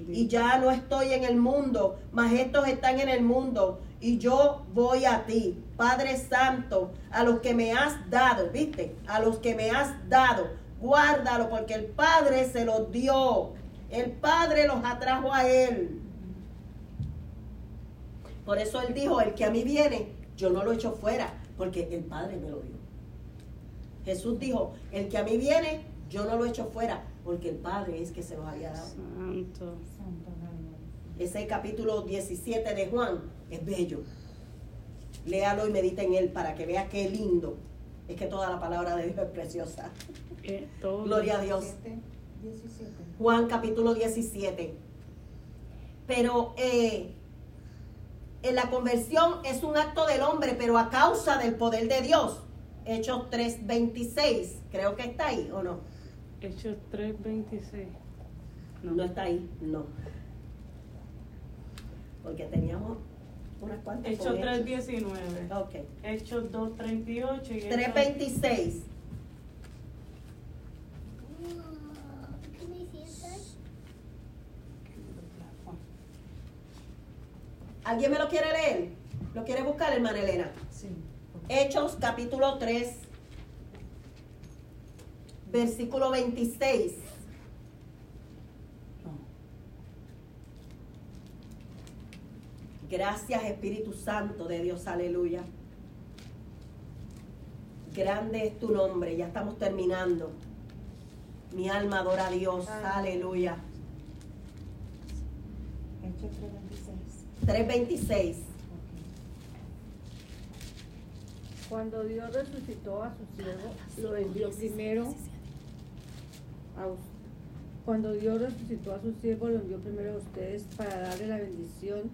Y ya no estoy en el mundo, mas estos están en el mundo y yo voy a ti, Padre Santo, a los que me has dado, ¿viste? A los que me has dado, guárdalo porque el Padre se los dio, el Padre los atrajo a él. Por eso él dijo, el que a mí viene, yo no lo echo fuera, porque el Padre me lo dio. Jesús dijo, el que a mí viene, yo no lo echo fuera, porque el Padre es que se los había dado. Santo. Ese capítulo 17 de Juan es bello. Léalo y medita en él para que vea qué lindo. Es que toda la palabra de Dios es preciosa. Gloria a Dios. 17. Juan capítulo 17. Pero eh, en la conversión es un acto del hombre, pero a causa del poder de Dios. Hechos 3.26. Creo que está ahí, ¿o no? Hechos 3.26. No, está ahí, no. Porque teníamos unas cuantas. Hechos con 3.19. Ok. Hechos 2.38 y Hechos- 326. Can I see it, Dad? ¿Alguien me lo quiere leer? ¿Lo quiere buscar, hermana Elena? Sí. Hechos capítulo 3, versículo 26. Gracias Espíritu Santo de Dios, aleluya. Grande es tu nombre, ya estamos terminando. Mi alma adora a Dios, aleluya. Hechos 3:26. 3.26. Cuando Dios resucitó a su siervo, lo envió primero Cuando Dios resucitó a su siervo, lo envió primero a ustedes para darle la bendición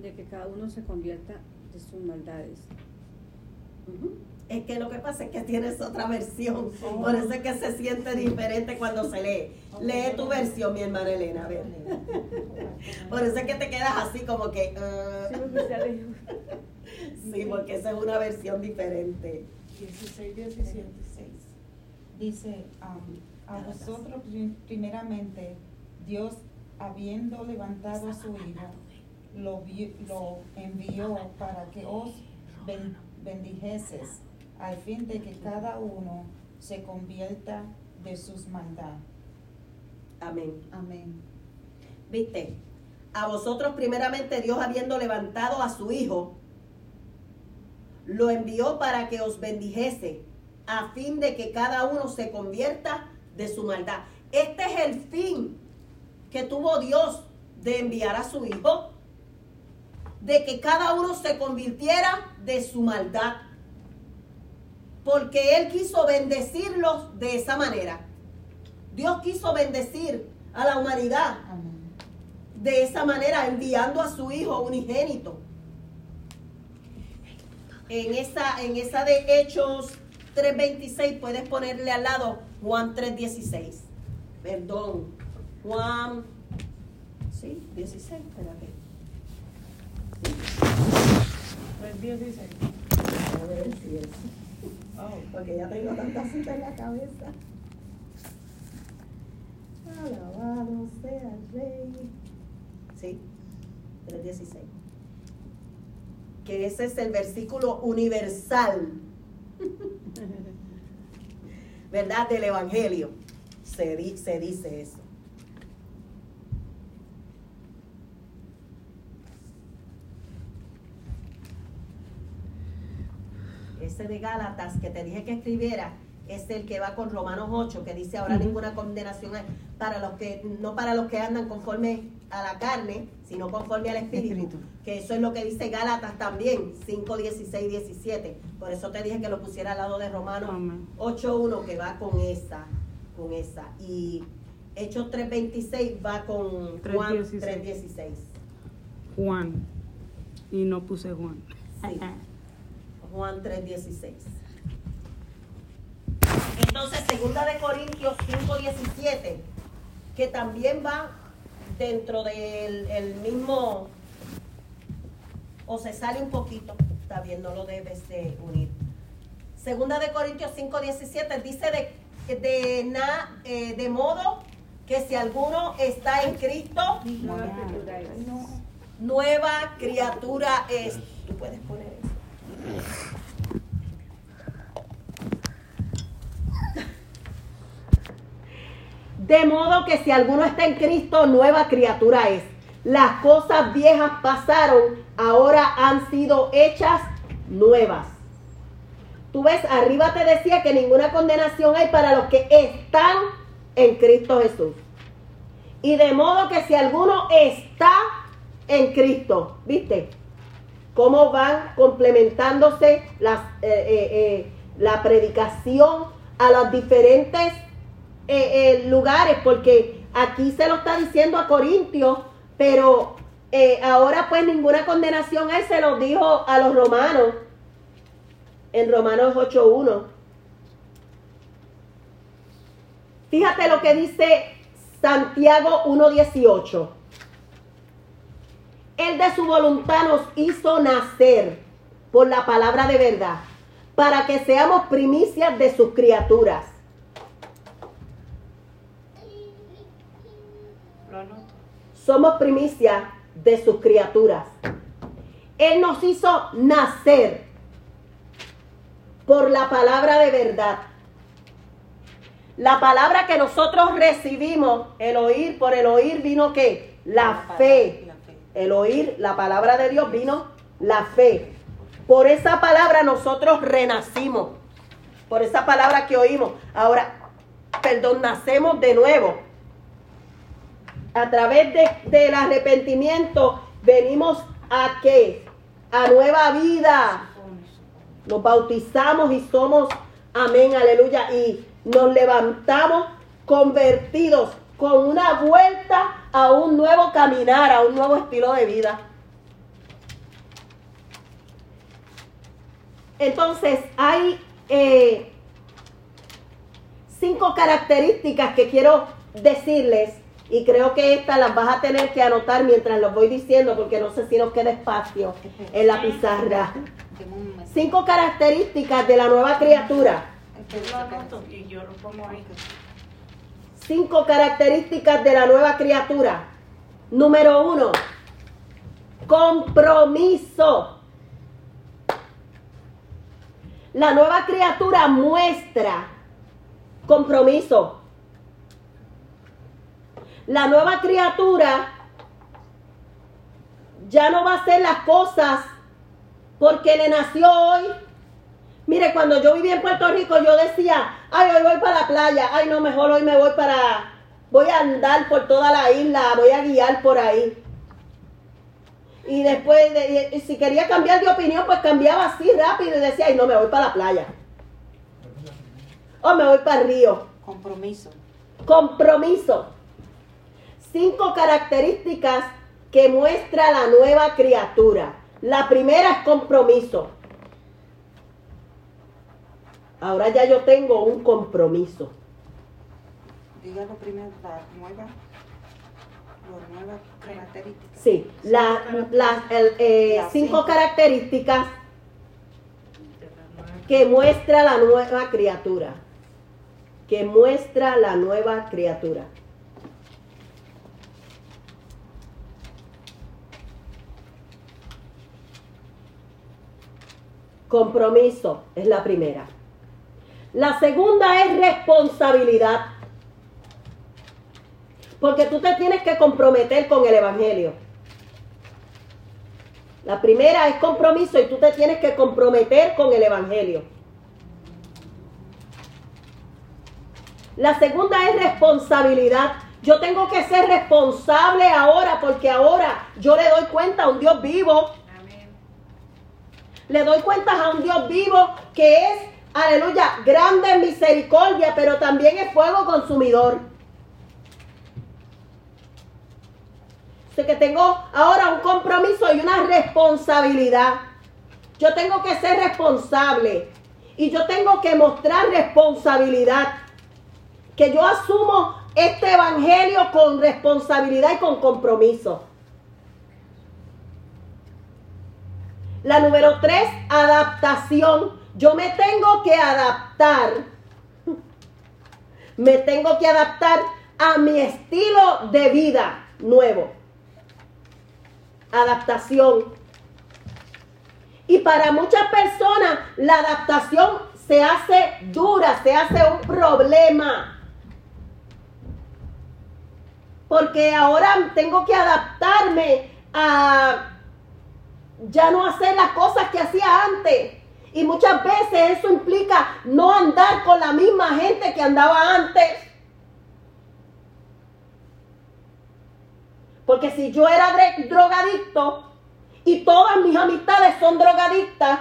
de que cada uno se convierta de sus maldades. Es que lo que pasa es que tienes otra versión, por eso es que se siente diferente cuando se lee. Lee tu versión, mi hermana Elena, a ver. Por eso es que te quedas así como que... ah. Sí, porque esa es una versión diferente. 16, 17. 16. Dice, um, a vosotros pri- primeramente, Dios, habiendo levantado a su Hijo, lo, vi- lo envió para que os ben- bendijeses, al fin de que cada uno se convierta de sus maldades. Amén. Amén. ¿Viste? A vosotros primeramente Dios habiendo levantado a su Hijo, lo envió para que os bendijese, a fin de que cada uno se convierta de su maldad. Este es el fin que tuvo Dios de enviar a su Hijo, de que cada uno se convirtiera de su maldad, porque Él quiso bendecirlos de esa manera. Dios quiso bendecir a la humanidad de esa manera, enviando a su hijo unigénito. En esa, en esa de Hechos 3.26 puedes ponerle al lado Juan 3.16. perdón, Juan, sí, 16, espérate. 3.16. A ver si es. Oh, porque ya tengo tantas citas en la cabeza. Alabado sea el Rey. Sí, 3.16. Que ese es el versículo universal, ¿verdad? Del Evangelio. Se, di- se dice eso. Ese de Gálatas que te dije que escribiera es el que va con Romanos 8, que dice ahora ninguna condenación hay para los que, no para los que andan conforme a la carne, sino conforme al Espíritu. Espíritu. Que eso es lo que dice Gálatas también, 5, 16, 17. Por eso te dije que lo pusiera al lado de Romanos Amén. 8.1 que va con esa, con esa. Y Hechos 3.26 va con Juan 3:16. 3.16. Juan. Y no puse Juan. Sí. Juan 3.16. Entonces, segunda de Corintios 5.17, que también va dentro del el mismo, o se sale un poquito, está bien, no lo debes de unir. Segunda de Corintios 5.17 dice de, de, na- eh, de modo que si alguno está en Cristo, nueva criatura es. Tú puedes poner eso. De modo que si alguno está en Cristo, nueva criatura es. Las cosas viejas pasaron, ahora han sido hechas nuevas. Tú ves, arriba te decía que ninguna condenación hay para los que están en Cristo Jesús. Y de modo que si alguno está en Cristo, ¿viste? Cómo van complementándose las, eh, eh, eh, la predicación a los diferentes lugares, porque aquí se lo está diciendo a Corintios, pero eh, ahora pues ninguna condenación hay, se lo dijo a los romanos en Romanos 8.1. Fíjate lo que dice Santiago 1.18. Él de su voluntad nos hizo nacer por la palabra de verdad, para que seamos primicias de sus criaturas. Somos primicias de sus criaturas. Él nos hizo nacer por la palabra de verdad. La palabra que nosotros recibimos, el oír, por el oír vino qué? La fe. La fe. El oír la palabra de Dios vino la fe. Por esa palabra nosotros renacimos. Por esa palabra que oímos. Ahora, perdón, nacemos de nuevo. A través de- del arrepentimiento venimos a qué? A nueva vida nos bautizamos y somos, amén, aleluya, y nos levantamos convertidos con una vuelta a un nuevo caminar, a un nuevo estilo de vida. Entonces, hay eh, cinco características que quiero decirles y creo que estas las vas a tener que anotar mientras los voy diciendo porque no sé si nos queda espacio en la pizarra. Cinco características de la nueva criatura. Cinco características de la nueva criatura. Número uno, compromiso. La nueva criatura muestra compromiso. La nueva criatura ya no va a hacer las cosas porque le nació hoy. Mire, cuando yo vivía en Puerto Rico, yo decía, ay, hoy voy para la playa, ay, no, mejor hoy me voy para, voy a andar por toda la isla, voy a guiar por ahí. Y después, de- y si quería cambiar de opinión, pues cambiaba así rápido y decía, ay, no, me voy para la playa. O me voy para el río. Compromiso. Compromiso. Cinco características que muestra la nueva criatura. La primera es compromiso. Ahora ya yo tengo un compromiso. dígalo primero, la nueva, las nuevas características. Sí, la- las eh, cinco cinco. características que muestra la nueva criatura. Que muestra la nueva criatura. Compromiso es la primera. La segunda es responsabilidad. Porque tú te tienes que comprometer con el Evangelio. La primera es compromiso y tú te tienes que comprometer con el Evangelio. La segunda es responsabilidad. Yo tengo que ser responsable ahora porque ahora yo le doy cuenta a un Dios vivo. Le doy cuenta a un Dios vivo que es, aleluya, grande en misericordia, pero también es fuego consumidor. Sé que tengo ahora un compromiso y una responsabilidad. Yo tengo que ser responsable y yo tengo que mostrar responsabilidad. Que yo asumo este evangelio con responsabilidad y con compromiso. La número tres, adaptación. Yo me tengo que adaptar. Me tengo que adaptar a mi estilo de vida nuevo. Adaptación. Y para muchas personas la adaptación se hace dura, se hace un problema. Porque ahora tengo que adaptarme a ya no hacer las cosas que hacía antes. Y muchas veces eso implica no andar con la misma gente que andaba antes. Porque si yo era drogadicto y todas mis amistades son drogadictas,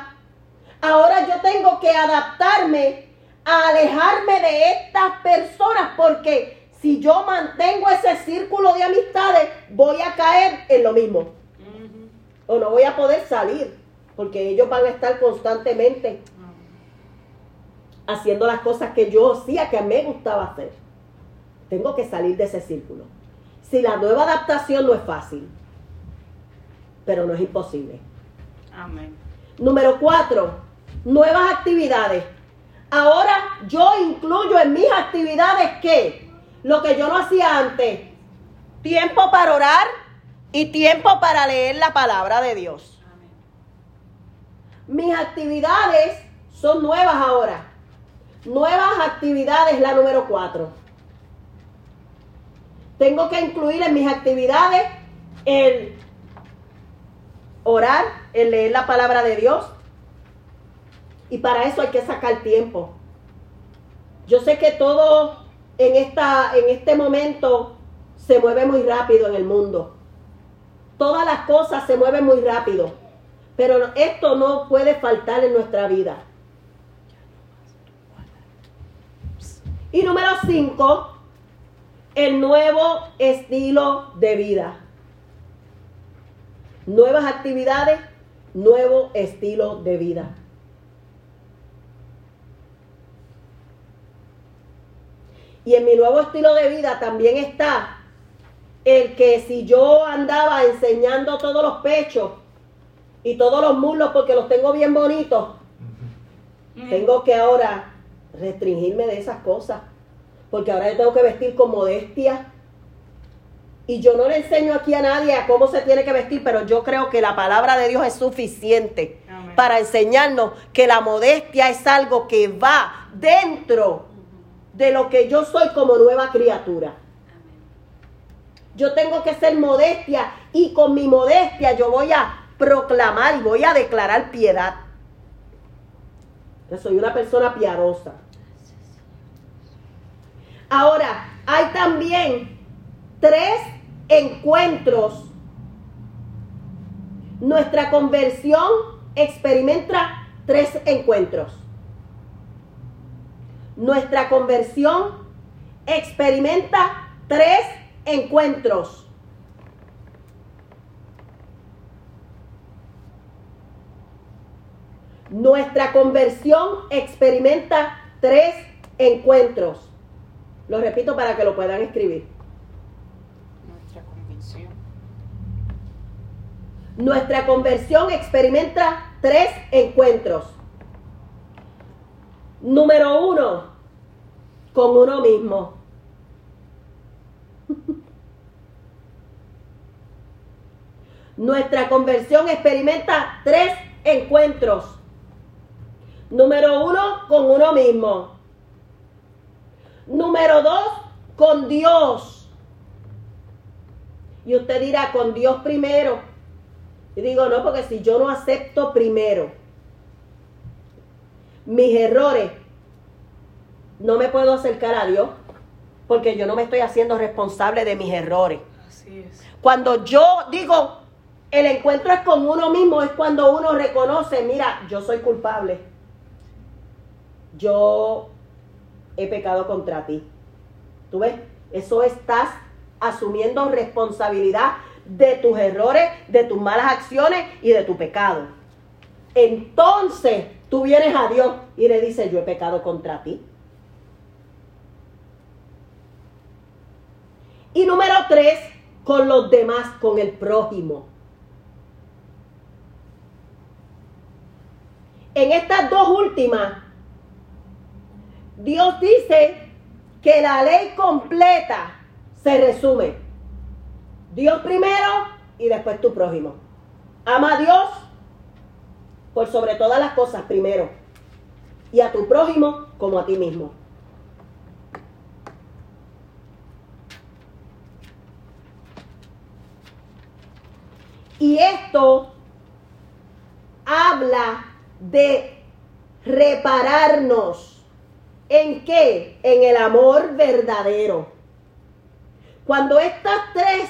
ahora yo tengo que adaptarme a alejarme de estas personas porque si yo mantengo ese círculo de amistades, voy a caer en lo mismo o no voy a poder salir, porque ellos van a estar constantemente haciendo las cosas que yo hacía, que a mí me gustaba hacer. Tengo que salir de ese círculo. Si la nueva adaptación no es fácil, pero no es imposible. Amén. Número cuatro, nuevas actividades. Ahora yo incluyo en mis actividades que lo que yo no hacía antes, tiempo para orar y tiempo para leer la palabra de Dios. Mis actividades son nuevas ahora. Nuevas actividades, la número cuatro. Tengo que incluir en mis actividades el orar, el leer la palabra de Dios. Y para eso hay que sacar tiempo. Yo sé que todo en, esta, en este momento se mueve muy rápido en el mundo. Todas las cosas se mueven muy rápido. Pero esto no puede faltar en nuestra vida. Y número cinco, el nuevo estilo de vida. Nuevas actividades, nuevo estilo de vida. Y en mi nuevo estilo de vida también está el que si yo andaba enseñando todos los pechos y todos los muslos porque los tengo bien bonitos, tengo que ahora restringirme de esas cosas. Porque ahora yo tengo que vestir con modestia. Y yo no le enseño aquí a nadie a cómo se tiene que vestir, pero yo creo que la palabra de Dios es suficiente Amén. para enseñarnos que la modestia es algo que va dentro de lo que yo soy como nueva criatura. Yo tengo que ser modestia y con mi modestia yo voy a proclamar y voy a declarar piedad. Yo soy una persona piadosa. Ahora, hay también tres encuentros. Nuestra conversión experimenta tres encuentros. Nuestra conversión experimenta tres encuentros. Nuestra conversión experimenta tres encuentros. Lo repito para que lo puedan escribir. Nuestra convicción. Nuestra conversión experimenta tres encuentros. Número uno, con uno mismo. Nuestra conversión experimenta tres encuentros. Número uno, con uno mismo. Número dos, con Dios. Y usted dirá, con Dios primero. Y digo, no, porque si yo no acepto primero mis errores, no me puedo acercar a Dios, porque yo no me estoy haciendo responsable de mis errores. Así es. Cuando yo digo, el encuentro es con uno mismo, es cuando uno reconoce, mira, yo soy culpable. Yo he pecado contra ti. ¿Tú ves? Eso estás asumiendo responsabilidad de tus errores, de tus malas acciones y de tu pecado. Entonces tú vienes a Dios y le dices, yo he pecado contra ti. Y número tres, con los demás, con el prójimo. En estas dos últimas, Dios dice que la ley completa se resume. Dios primero y después tu prójimo. Ama a Dios por sobre todas las cosas primero. Y a tu prójimo como a ti mismo. Y esto habla de repararnos. ¿En qué? En el amor verdadero. Cuando estas tres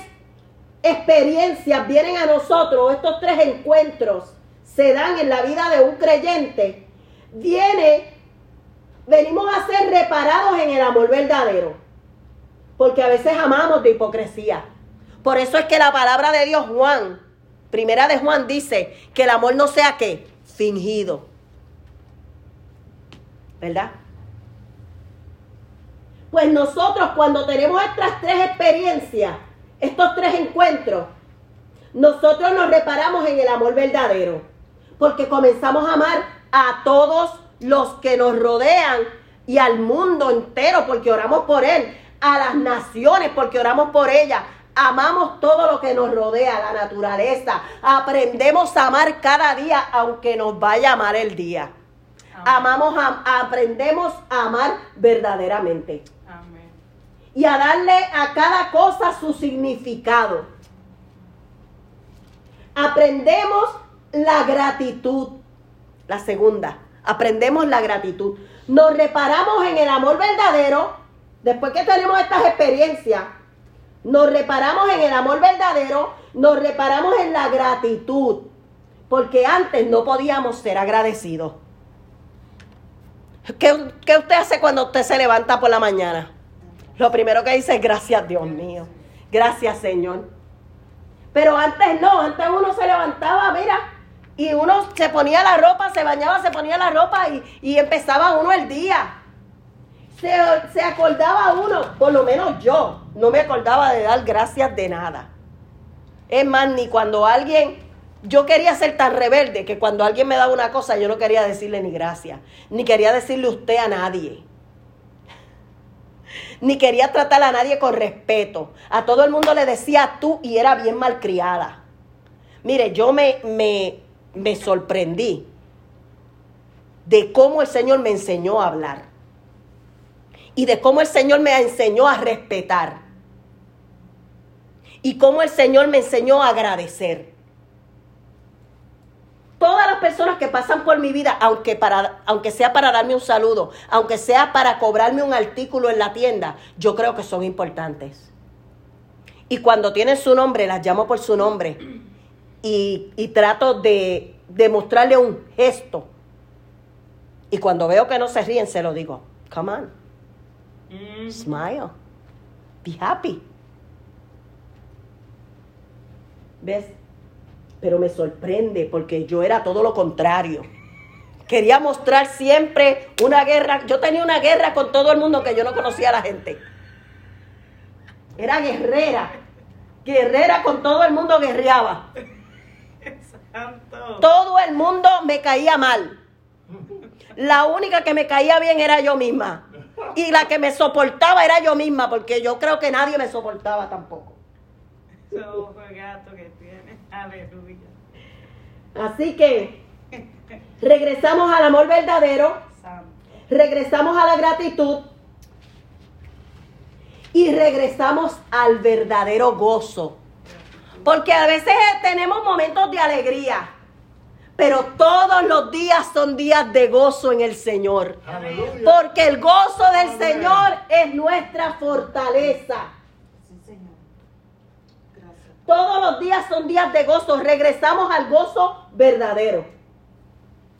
experiencias vienen a nosotros, estos tres encuentros se dan en la vida de un creyente, viene, venimos a ser reparados en el amor verdadero. Porque a veces amamos de hipocresía. Por eso es que la palabra de Dios, Juan, primera de Juan, dice que el amor no sea qué, fingido. ¿Verdad? Pues nosotros cuando tenemos estas tres experiencias, estos tres encuentros, nosotros nos reparamos en el amor verdadero, porque comenzamos a amar a todos los que nos rodean y al mundo entero, porque oramos por él, a las naciones, porque oramos por ellas. Amamos todo lo que nos rodea, la naturaleza. Aprendemos a amar cada día, aunque nos vaya a amar el día. Amamos, a- aprendemos a amar verdaderamente Amén. y a darle a cada cosa su significado. Aprendemos la gratitud. La segunda, aprendemos la gratitud. Nos reparamos en el amor verdadero. Después que tenemos estas experiencias, nos reparamos en el amor verdadero, nos reparamos en la gratitud. Porque antes no podíamos ser agradecidos. ¿Qué, qué usted hace cuando usted se levanta por la mañana? Lo primero que dice es gracias Dios mío. Gracias Señor. Pero antes no, antes uno se levantaba, mira, y uno se ponía la ropa, se bañaba, se ponía la ropa y, y empezaba uno el día. Se, se acordaba uno, por lo menos yo, no me acordaba de dar gracias de nada. Es más, ni cuando alguien, yo quería ser tan rebelde que cuando alguien me daba una cosa yo no quería decirle ni gracias, ni quería decirle usted a nadie ni quería tratar a nadie con respeto. A todo el mundo le decía tú y era bien malcriada. Mire, yo me, me, me sorprendí de cómo el Señor me enseñó a hablar y de cómo el Señor me enseñó a respetar y cómo el Señor me enseñó a agradecer. Todas las personas que pasan por mi vida, aunque, para, aunque sea para darme un saludo, aunque sea para cobrarme un artículo en la tienda, yo creo que son importantes. Y cuando tienen su nombre, las llamo por su nombre. Y, y trato de, de mostrarle un gesto. Y cuando veo que no se ríen, se lo digo. Come on, Mm. smile. Be happy. ¿Ves? Pero me sorprende porque yo era todo lo contrario. Quería mostrar siempre una guerra. Yo tenía una guerra con todo el mundo que yo no conocía a la gente. Era guerrera. Guerrera con todo el mundo guerreaba. Todo el mundo me caía mal. La única que me caía bien era yo misma. Y la que me soportaba era yo misma, porque yo creo que nadie me soportaba tampoco. De gato que tiene. Aleluya. Así que regresamos al amor verdadero, regresamos a la gratitud y regresamos al verdadero gozo. Porque a veces tenemos momentos de alegría, pero todos los días son días de gozo en el Señor. Aleluya. Porque el gozo del. Señor es nuestra fortaleza. Sí, Señor. Gracias. Todos los días son días de gozo. Regresamos al gozo verdadero.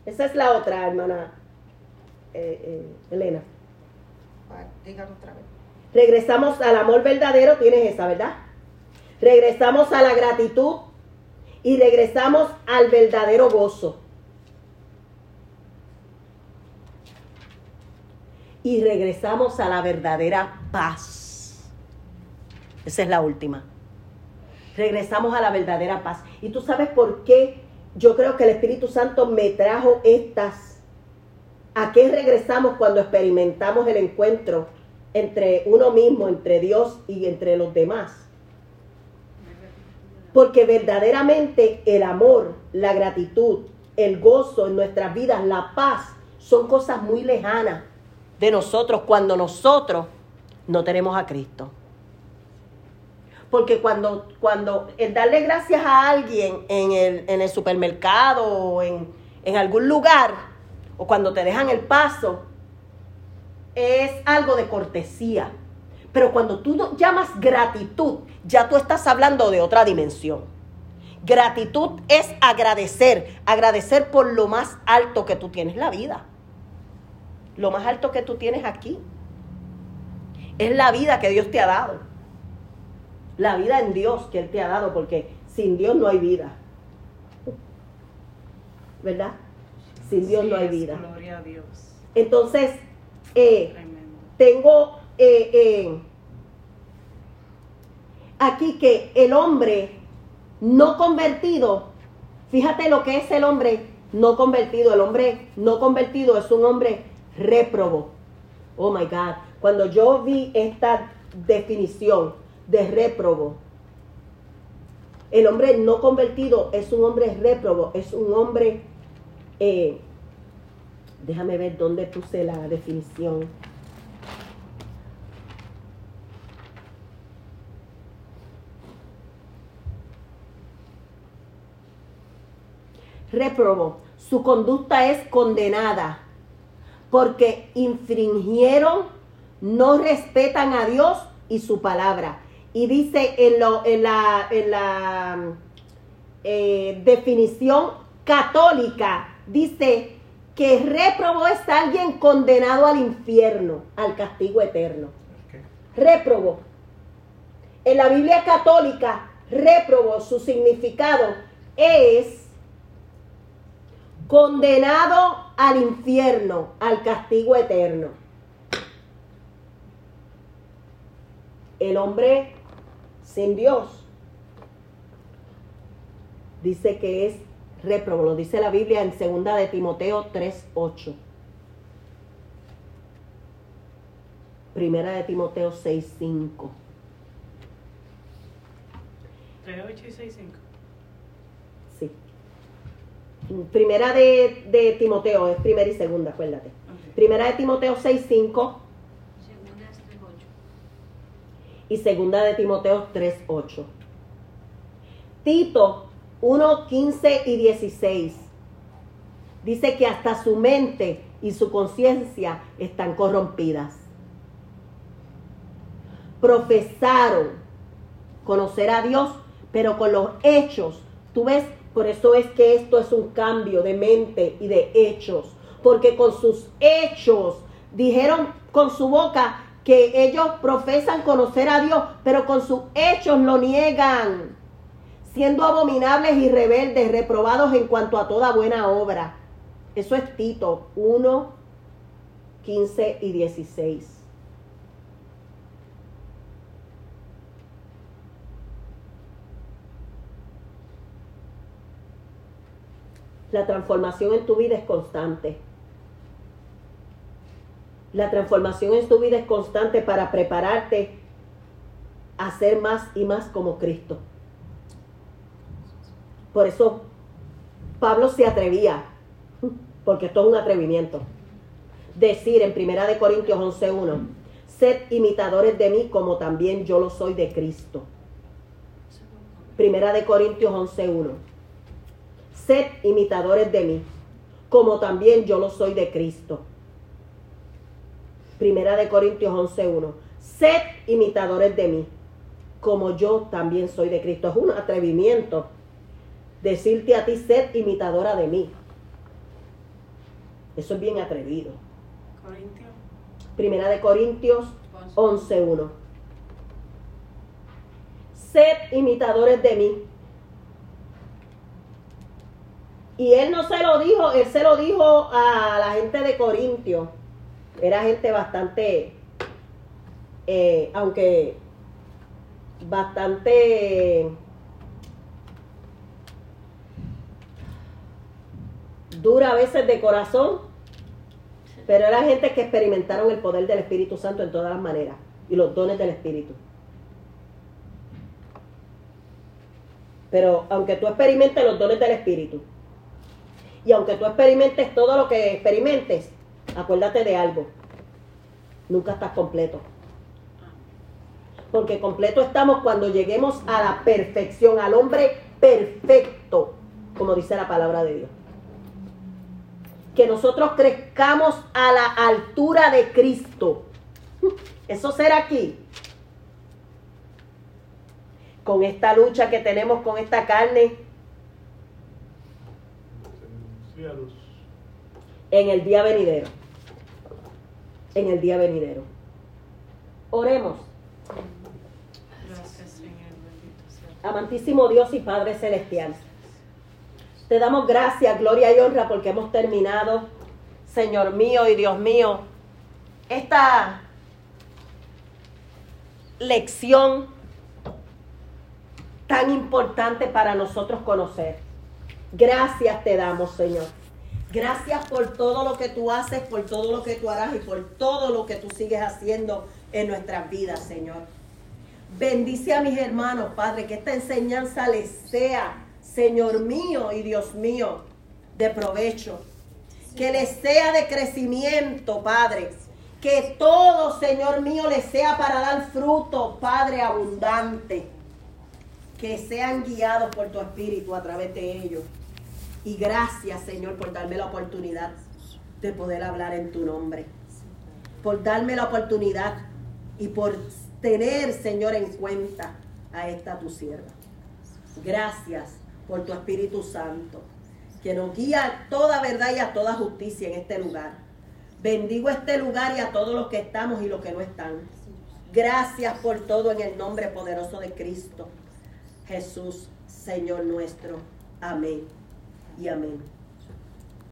Esa es la otra, hermana eh, eh, Elena. Dígalo otra vez. Regresamos al amor verdadero, tienes esa, ¿verdad? Regresamos a la gratitud y regresamos al verdadero gozo. Y regresamos a la verdadera paz. Esa es la última. Regresamos a la verdadera paz. Y tú sabes por qué yo creo que el Espíritu Santo me trajo estas. ¿A qué regresamos cuando experimentamos el encuentro entre uno mismo, entre Dios y entre los demás? Porque verdaderamente el amor, la gratitud, el gozo en nuestras vidas, la paz, son cosas muy lejanas de nosotros cuando nosotros no tenemos a Cristo. Porque cuando, cuando el darle gracias a alguien en el, en el supermercado o en, en algún lugar, o cuando te dejan el paso, es algo de cortesía. Pero cuando tú llamas gratitud, ya tú estás hablando de otra dimensión. Gratitud es agradecer, agradecer por lo más alto que tú tienes, la vida. Lo más alto que tú tienes aquí. Es la vida que Dios te ha dado. La vida en Dios que Él te ha dado, porque sin Dios no hay vida. ¿Verdad? Sin Dios Sí, no hay vida. Gloria a Dios. Entonces, eh, tengo eh, eh, aquí que el hombre no convertido, fíjate lo que es el hombre no convertido. El hombre no convertido es un hombre réprobo. Oh my God. Cuando yo vi esta definición de réprobo, el hombre no convertido es un hombre réprobo, es un hombre. eh, déjame ver dónde puse la definición. Réprobo, su conducta es condenada porque infringieron, no respetan a Dios y su palabra. Y dice en, lo- en la, en la eh, definición católica, dice que réprobo es alguien condenado al infierno, al castigo eterno. Réprobo. En la Biblia católica, réprobo, su significado es condenado al infierno, al castigo eterno. El hombre sin Dios dice que es réprobo, lo dice la Biblia en 2 de Timoteo 3:8. Primera de Timoteo 6:5. 3, 8 y 6, 5. Sí. Primera de, de Timoteo, es primera y segunda, acuérdate. Primera de Timoteo 6.5 Segunda es 3.8. y segunda de Timoteo 3.8. Tito 1.15 y 16 dice que hasta su mente y su conciencia están corrompidas. Profesaron conocer a Dios, pero con los hechos, tú ves, por eso es que esto es un cambio de mente y de hechos, porque con sus hechos dijeron con su boca que ellos profesan conocer a Dios, pero con sus hechos lo niegan, siendo abominables y rebeldes, reprobados en cuanto a toda buena obra. Eso es Tito 1, 15 y 16. La transformación en tu vida es constante. La transformación en tu vida es constante para prepararte a ser más y más como Cristo. Por eso Pablo se atrevía, porque esto es un atrevimiento, decir en Primera de Corintios 11:1, sed imitadores de mí como también yo lo soy de Cristo. Primera de Corintios 11:1. Sed imitadores de mí, como también yo lo soy de Cristo. Primera de Corintios 11:1. Sed imitadores de mí, como yo también soy de Cristo. Es un atrevimiento decirte a ti, sed imitadora de mí. Eso es bien atrevido. Corintios. Primera de Corintios 11:1. Sed imitadores de mí. Y él no se lo dijo, él se lo dijo a la gente de Corintio. Era gente bastante, eh, aunque bastante dura a veces de corazón, pero era gente que experimentaron el poder del Espíritu Santo en todas las maneras y los dones del Espíritu. Pero aunque tú experimentes los dones del Espíritu y aunque tú experimentes todo lo que experimentes, acuérdate de algo. Nunca estás completo. Porque completo estamos cuando lleguemos a la perfección, al hombre perfecto, como dice la palabra de Dios que nosotros crezcamos a la altura de Cristo. Eso será aquí. Con esta lucha que tenemos con esta carne. En el día venidero. En el día venidero. Oremos. Gracias, Señor. Bendito sea. Amantísimo Dios y Padre Celestial. Te damos gracias, gloria y honra porque hemos terminado, Señor mío y Dios mío, esta lección tan importante para nosotros conocer. Gracias te damos, Señor. Gracias por todo lo que tú haces, por todo lo que tú harás y por todo lo que tú sigues haciendo en nuestras vidas, Señor. Bendice a mis hermanos, Padre, que esta enseñanza les sea Señor mío y Dios mío, de provecho. Que les sea de crecimiento, Padre. Que todo, Señor mío, les sea para dar fruto, Padre, abundante. Que sean guiados por tu Espíritu a través de ellos. Y gracias, Señor, por darme la oportunidad de poder hablar en tu nombre. Por darme la oportunidad y por tener, Señor, en cuenta a esta tu sierva. Gracias por tu Espíritu Santo, que nos guía a toda verdad y a toda justicia en este lugar. Bendigo este lugar y a todos los que estamos y los que no están. Gracias por todo en el nombre poderoso de Cristo. Jesús, Señor nuestro. Amén y amén.